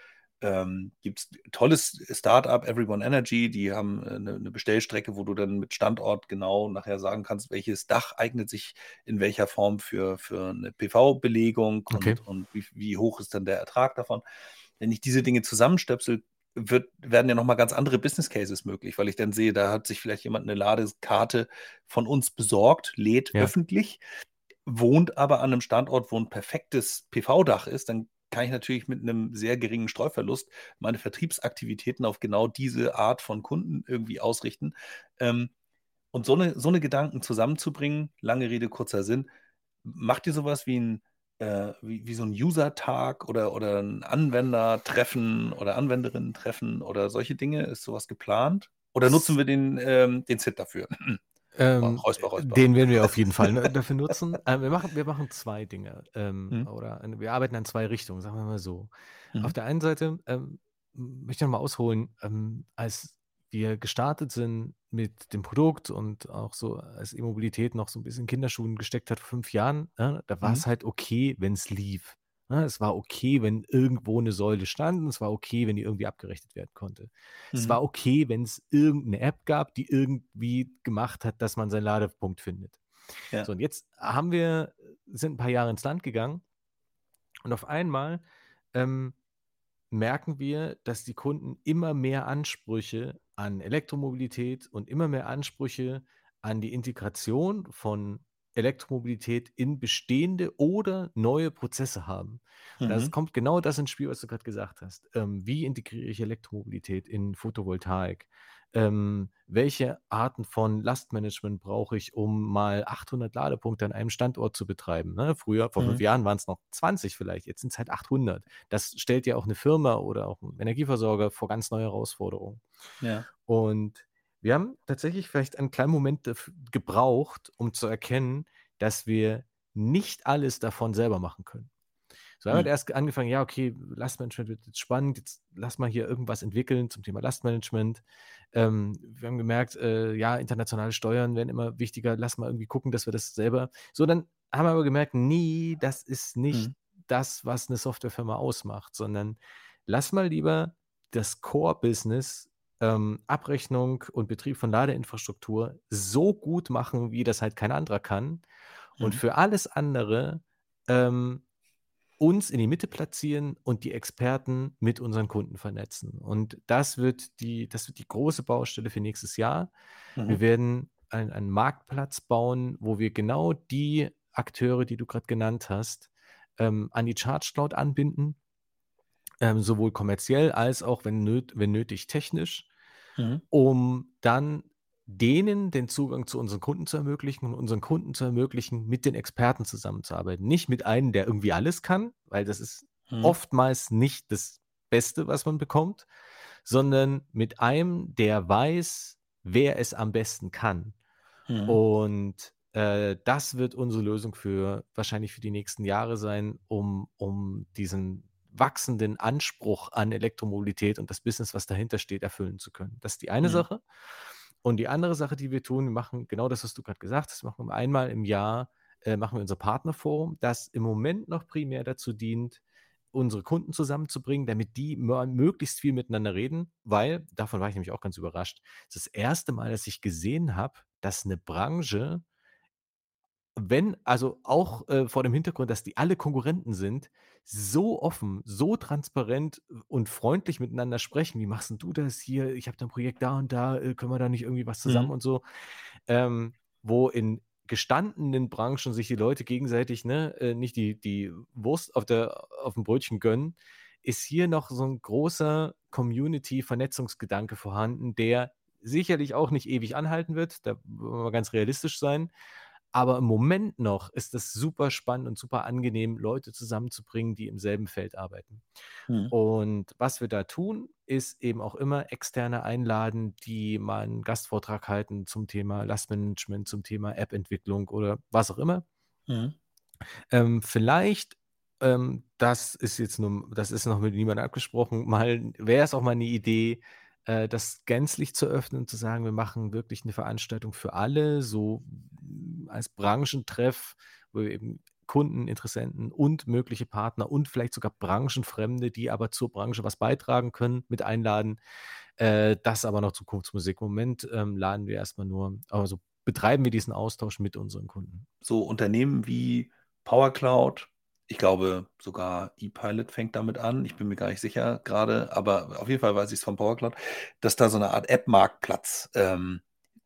ähm, gibt es tolles Startup, Everyone Energy, die haben eine, äh, eine, Bestellstrecke, wo du dann mit Standort genau nachher sagen kannst, welches Dach eignet sich in welcher Form für, für eine PV-Belegung okay. und, und wie, wie, hoch ist dann der Ertrag davon. Wenn ich diese Dinge zusammenstöpsel, wird, werden ja nochmal ganz andere Business Cases möglich, weil ich dann sehe, da hat sich vielleicht jemand eine Ladekarte von uns besorgt, lädt ja. öffentlich, wohnt aber an einem Standort, wo ein perfektes PV-Dach ist, dann kann ich natürlich mit einem sehr geringen Streuverlust meine Vertriebsaktivitäten auf genau diese Art von Kunden irgendwie ausrichten. Ähm, und so eine, so eine Gedanken zusammenzubringen, lange Rede, kurzer Sinn, macht ihr sowas wie ein äh, wie, wie so ein User-Tag oder, oder ein Anwendertreffen oder Anwenderinnen-Treffen oder solche Dinge? Ist sowas geplant? Oder nutzen wir den, ähm, den ZIT dafür? Ähm, Räusper, Räusper. Den werden wir auf jeden Fall ne, dafür nutzen. [laughs] Ähm, wir, machen, wir machen zwei Dinge. Ähm, mhm. Oder wir arbeiten an zwei Richtungen, sagen wir mal so. Mhm. Auf der einen Seite ähm, möchte ich noch mal ausholen, ähm, als wir gestartet sind mit dem Produkt und auch so als E-Mobilität noch so ein bisschen Kinderschuhen gesteckt hat vor fünf Jahren, ne, da war mhm. es halt okay, wenn es lief. Ne? Es war okay, wenn irgendwo eine Säule stand und es war okay, wenn die irgendwie abgerechnet werden konnte. Es war mhm. okay, wenn es irgendeine App gab, die irgendwie gemacht hat, dass man seinen Ladepunkt findet. Ja. So, und jetzt haben wir, sind ein paar Jahre ins Land gegangen und auf einmal ähm, merken wir, dass die Kunden immer mehr Ansprüche an Elektromobilität und immer mehr Ansprüche an die Integration von Elektromobilität in bestehende oder neue Prozesse haben. Mhm. Das kommt genau das ins Spiel, was du gerade gesagt hast. Ähm, wie integriere ich Elektromobilität in Photovoltaik? Ähm, welche Arten von Lastmanagement brauche ich, um mal 800 Ladepunkte an einem Standort zu betreiben? Ne? Früher, vor mhm. fünf Jahren waren es noch 20 vielleicht, jetzt sind es halt 800. Das stellt ja auch eine Firma oder auch ein Energieversorger vor ganz neue Herausforderungen. Ja. Und wir haben tatsächlich vielleicht einen kleinen Moment gebraucht, um zu erkennen, dass wir nicht alles davon selber machen können. So haben wir hm. erst angefangen, ja, okay, Lastmanagement wird jetzt spannend, jetzt lass mal hier irgendwas entwickeln zum Thema Lastmanagement. Ähm, wir haben gemerkt, äh, ja, internationale Steuern werden immer wichtiger, lass mal irgendwie gucken, dass wir das selber. So, dann haben wir aber gemerkt, nee, das ist nicht hm. das, was eine Softwarefirma ausmacht, sondern lass mal lieber das Core-Business ähm, Abrechnung und Betrieb von Ladeinfrastruktur so gut machen, wie das halt kein anderer kann. Mhm. Und für alles andere ähm, uns in die Mitte platzieren und die Experten mit unseren Kunden vernetzen. Und das wird die, das wird die große Baustelle für nächstes Jahr. Mhm. Wir werden einen, einen Marktplatz bauen, wo wir genau die Akteure, die du gerade genannt hast, ähm, an die Charge Cloud anbinden ähm, sowohl kommerziell als auch, wenn, nöt wenn nötig, technisch, mhm. um dann denen den Zugang zu unseren Kunden zu ermöglichen und unseren Kunden zu ermöglichen, mit den Experten zusammenzuarbeiten. Nicht mit einem, der irgendwie alles kann, weil das ist mhm. oftmals nicht das Beste, was man bekommt, sondern mit einem, der weiß, wer es am besten kann. Mhm. Und äh, das wird unsere Lösung für wahrscheinlich für die nächsten Jahre sein, um, um diesen wachsenden Anspruch an Elektromobilität und das Business, was dahinter steht, erfüllen zu können. Das ist die eine mhm. Sache. Und die andere Sache, die wir tun, wir machen genau das, was du gerade gesagt hast, machen wir einmal im Jahr, äh, machen wir unser Partnerforum, das im Moment noch primär dazu dient, unsere Kunden zusammenzubringen, damit die möglichst viel miteinander reden, weil, davon war ich nämlich auch ganz überrascht, das, ist das erste Mal, dass ich gesehen habe, dass eine Branche wenn, also auch äh, vor dem Hintergrund, dass die alle Konkurrenten sind, so offen, so transparent und freundlich miteinander sprechen. Wie machst denn du das hier? Ich habe da ein Projekt da und da, äh, können wir da nicht irgendwie was zusammen mhm. und so. Ähm, wo in gestandenen Branchen sich die Leute gegenseitig ne, äh, nicht die, die Wurst auf, der, auf dem Brötchen gönnen, ist hier noch so ein großer Community-Vernetzungsgedanke vorhanden, der sicherlich auch nicht ewig anhalten wird. Da wollen wir ganz realistisch sein. Aber im Moment noch ist es super spannend und super angenehm, Leute zusammenzubringen, die im selben Feld arbeiten. Mhm. Und was wir da tun, ist eben auch immer externe einladen, die mal einen Gastvortrag halten zum Thema Lastmanagement, zum Thema App-Entwicklung oder was auch immer. Mhm. Ähm, vielleicht, ähm, das ist jetzt nur, das ist noch mit niemandem abgesprochen, mal wäre es auch mal eine Idee, äh, das gänzlich zu öffnen und zu sagen, wir machen wirklich eine Veranstaltung für alle, so als Branchentreff, wo wir eben Kunden, Interessenten und mögliche Partner und vielleicht sogar Branchenfremde, die aber zur Branche was beitragen können, mit einladen. Äh, das aber noch Zukunftsmusik. Im Moment ähm, laden wir erstmal nur, also betreiben wir diesen Austausch mit unseren Kunden. So Unternehmen wie PowerCloud, ich glaube sogar ePilot fängt damit an, ich bin mir gar nicht sicher gerade, aber auf jeden Fall weiß ich es von PowerCloud, dass da so eine Art App-Marktplatz ähm,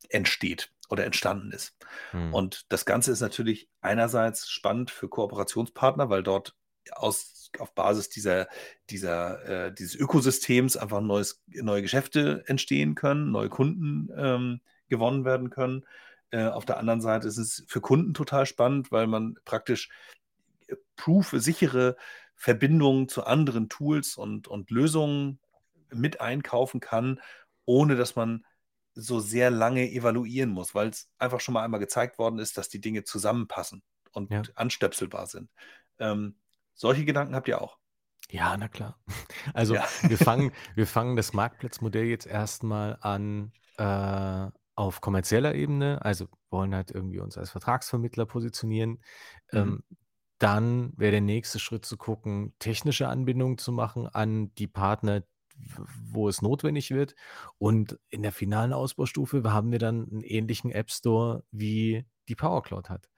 entsteht oder entstanden ist. Hm. Und das Ganze ist natürlich einerseits spannend für Kooperationspartner, weil dort aus, auf Basis dieser, dieser, äh, dieses Ökosystems einfach neues, neue Geschäfte entstehen können, neue Kunden ähm, gewonnen werden können. Äh, auf der anderen Seite ist es für Kunden total spannend, weil man praktisch proof, sichere Verbindungen zu anderen Tools und, und Lösungen mit einkaufen kann, ohne dass man so sehr lange evaluieren muss, weil es einfach schon mal einmal gezeigt worden ist, dass die Dinge zusammenpassen und Ja. anstöpselbar sind. Ähm, solche Gedanken habt ihr auch. Ja, na klar. [laughs] Also Ja. wir [laughs] fangen, wir fangen das Marktplatzmodell jetzt erstmal an äh, auf kommerzieller Ebene, also wollen halt irgendwie uns als Vertragsvermittler positionieren. Mhm. Ähm, dann wäre der nächste Schritt zu gucken, technische Anbindungen zu machen an die Partner, w- wo es notwendig wird. Und in der finalen Ausbaustufe haben wir dann einen ähnlichen App Store, wie die PowerCloud hat.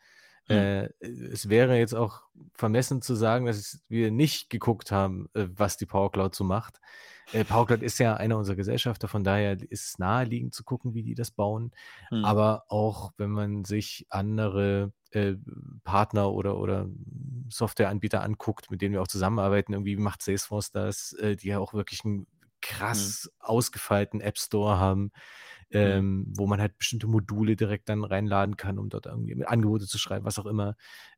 Mhm. Äh, es wäre jetzt auch vermessen zu sagen, dass wir nicht geguckt haben, äh, was die PowerCloud so macht. Äh, PowerCloud ist ja einer unserer Gesellschafter, von daher ist es naheliegend zu gucken, wie die das bauen. Mhm. Aber auch wenn man sich andere äh, Partner oder, oder Softwareanbieter anguckt, mit denen wir auch zusammenarbeiten, irgendwie macht Salesforce das, äh, die ja auch wirklich einen krass ausgefeilten App Store haben, ähm, wo man halt bestimmte Module direkt dann reinladen kann, um dort irgendwie Angebote zu schreiben, was auch immer.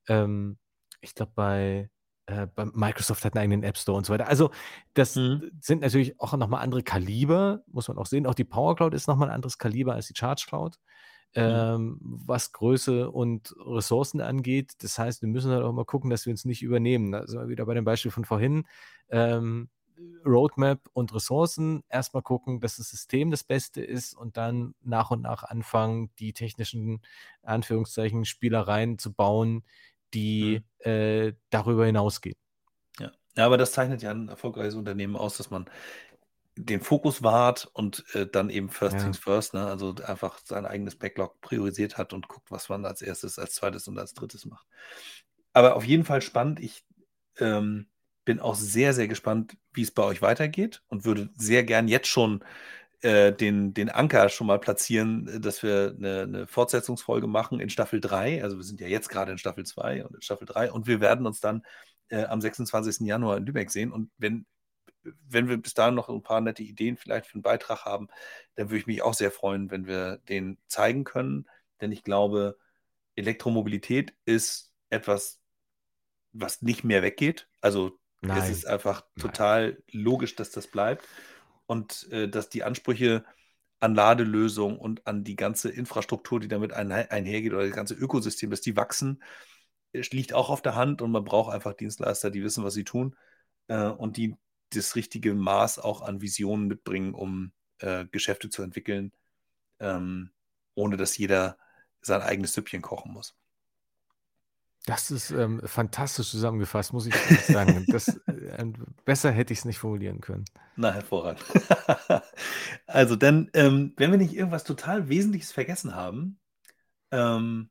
Ähm, ich glaube, bei, äh, bei Microsoft hat einen eigenen App Store und so weiter. Also, das Mhm. sind natürlich auch nochmal andere Kaliber, muss man auch sehen. Auch die Power Cloud ist nochmal ein anderes Kaliber als die Charge Cloud, ähm, was Größe und Ressourcen angeht. Das heißt, wir müssen halt auch mal gucken, dass wir uns nicht übernehmen. Wir wieder bei dem Beispiel von vorhin. Ähm, Roadmap und Ressourcen erstmal gucken, dass das System das Beste ist und dann nach und nach anfangen, die technischen Anführungszeichen Spielereien zu bauen, die äh, darüber hinausgehen. Ja. ja, aber das zeichnet ja ein erfolgreiches Unternehmen aus, dass man den Fokus wahrt und äh, dann eben First Ja. Things First, ne? also einfach sein eigenes Backlog priorisiert hat und guckt, was man als erstes, als zweites und als drittes macht. Aber auf jeden Fall spannend. Ich ähm, bin auch sehr, sehr gespannt, wie es bei euch weitergeht und würde sehr gern jetzt schon äh, den, den Anker schon mal platzieren, äh, dass wir eine, eine Fortsetzungsfolge machen in Staffel 3. Also wir sind ja jetzt gerade in Staffel 2 und in Staffel 3 und wir werden uns dann äh, am 26. Januar in Lübeck sehen. Und wenn, wenn wir bis dahin noch ein paar nette Ideen vielleicht für einen Beitrag haben, dann würde ich mich auch sehr freuen, wenn wir den zeigen können. Denn ich glaube, Elektromobilität ist etwas, was nicht mehr weggeht. Also es Nein. ist einfach Nein. total logisch, dass das bleibt und äh, dass die Ansprüche an Ladelösungen und an die ganze Infrastruktur, die damit ein, einhergeht oder das ganze Ökosystem, dass die wachsen, es liegt auch auf der Hand und man braucht einfach Dienstleister, die wissen, was sie tun äh, und die das richtige Maß auch an Visionen mitbringen, um äh, Geschäfte zu entwickeln, ähm, ohne dass jeder sein eigenes Süppchen kochen muss. Das ist ähm, fantastisch zusammengefasst, muss ich sagen. [laughs] Das, äh, besser hätte ich es nicht formulieren können. Na, hervorragend. [laughs] also, dann, ähm, wenn wir nicht irgendwas total Wesentliches vergessen haben, ähm,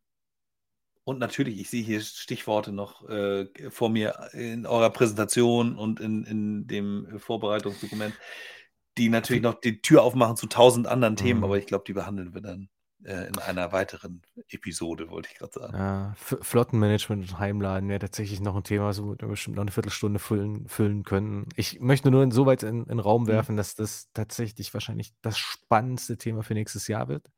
und natürlich, ich sehe hier Stichworte noch äh, vor mir in eurer Präsentation und in, in dem Vorbereitungsdokument, die natürlich noch die Tür aufmachen zu tausend anderen Themen, Mhm. aber ich glaube, die behandeln wir dann äh, in einer weiteren Episode, wollte ich gerade sagen. Ja, Flottenmanagement und Heimladen wäre tatsächlich noch ein Thema, so wir bestimmt noch eine Viertelstunde füllen, füllen können. Ich möchte nur insoweit in, in den Raum Mhm. werfen, dass das tatsächlich wahrscheinlich das spannendste Thema für nächstes Jahr wird,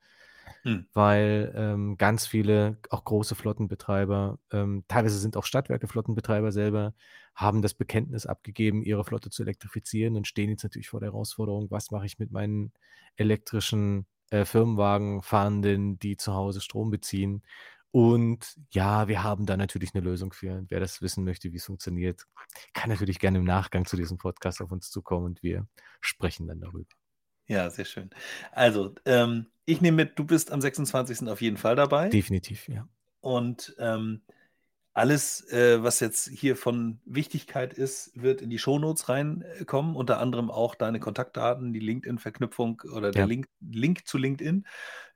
Hm. weil ähm, ganz viele, auch große Flottenbetreiber, ähm, teilweise sind auch Stadtwerke Flottenbetreiber selber, haben das Bekenntnis abgegeben, ihre Flotte zu elektrifizieren und stehen jetzt natürlich vor der Herausforderung, was mache ich mit meinen elektrischen äh, Firmenwagenfahrenden, die zu Hause Strom beziehen. Und ja, wir haben da natürlich eine Lösung für. Wer das wissen möchte, wie es funktioniert, kann natürlich gerne im Nachgang zu diesem Podcast auf uns zukommen und wir sprechen dann darüber. Ja, sehr schön. Also, ähm, ich nehme mit, du bist am 26. auf jeden Fall dabei. Definitiv, ja. Und ähm, alles, äh, was jetzt hier von Wichtigkeit ist, wird in die Shownotes reinkommen, unter anderem auch deine Kontaktdaten, die LinkedIn-Verknüpfung oder der Ja. Link, Link zu LinkedIn.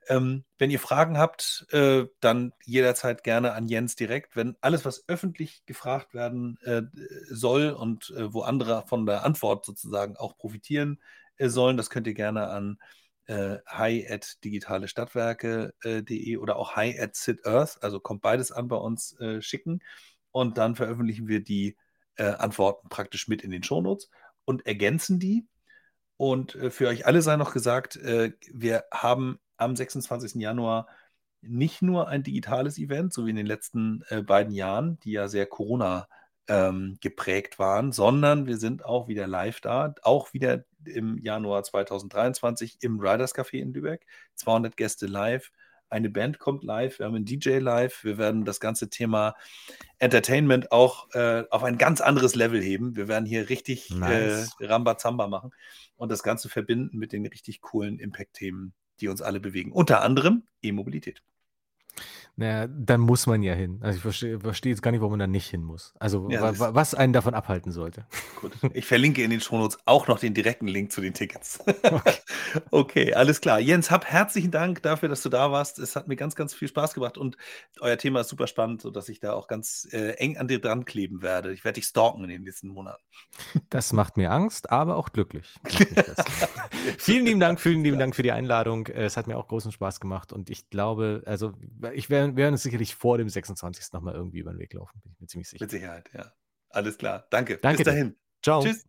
Ähm, wenn ihr Fragen habt, äh, dann jederzeit gerne an Jens direkt. Wenn alles, was öffentlich gefragt werden äh, soll und äh, wo andere von der Antwort sozusagen auch profitieren äh, sollen, das könnt ihr gerne an äh, hi at digitalestadtwerke.de oder auch hi at Sid Earth, also kommt beides an bei uns, äh, schicken. Und dann veröffentlichen wir die äh, Antworten praktisch mit in den Shownotes und ergänzen die. Und äh, für euch alle sei noch gesagt, äh, wir haben am 26. Januar nicht nur ein digitales Event, so wie in den letzten äh, beiden Jahren, die ja sehr Corona ähm, geprägt waren, sondern wir sind auch wieder live da, auch wieder im Januar 2023 im Riders Café in Lübeck. 200 Gäste live, eine Band kommt live, wir haben einen DJ live, wir werden das ganze Thema Entertainment auch äh, auf ein ganz anderes Level heben. Wir werden hier richtig Nice. äh, Rambazamba machen und das Ganze verbinden mit den richtig coolen Impact-Themen, die uns alle bewegen. Unter anderem E-Mobilität. Naja, dann muss man ja hin. Also ich verstehe verstehe jetzt gar nicht, warum man da nicht hin muss. Also Ja, wa das- wa was einen davon abhalten sollte. Gut. Ich verlinke in den Shownotes auch noch den direkten Link zu den Tickets. Okay, [laughs] alles klar. Jens, hab herzlichen Dank dafür, dass du da warst. Es hat mir ganz, ganz viel Spaß gemacht und euer Thema ist super spannend, sodass ich da auch ganz äh, eng an dir dran kleben werde. Ich werde dich stalken in den nächsten Monaten. [laughs] Das macht mir Angst, aber auch glücklich. [laughs] Vielen lieben Dank, vielen lieben Dank für die Einladung. Äh, Es hat mir auch großen Spaß gemacht und ich glaube, also ich werde werden uns sicherlich vor dem 26. nochmal irgendwie über den Weg laufen, bin ich mir ziemlich sicher. Mit Sicherheit, ja. Alles klar. Danke. Danke Bis dir. dahin. Ciao. Tschüss.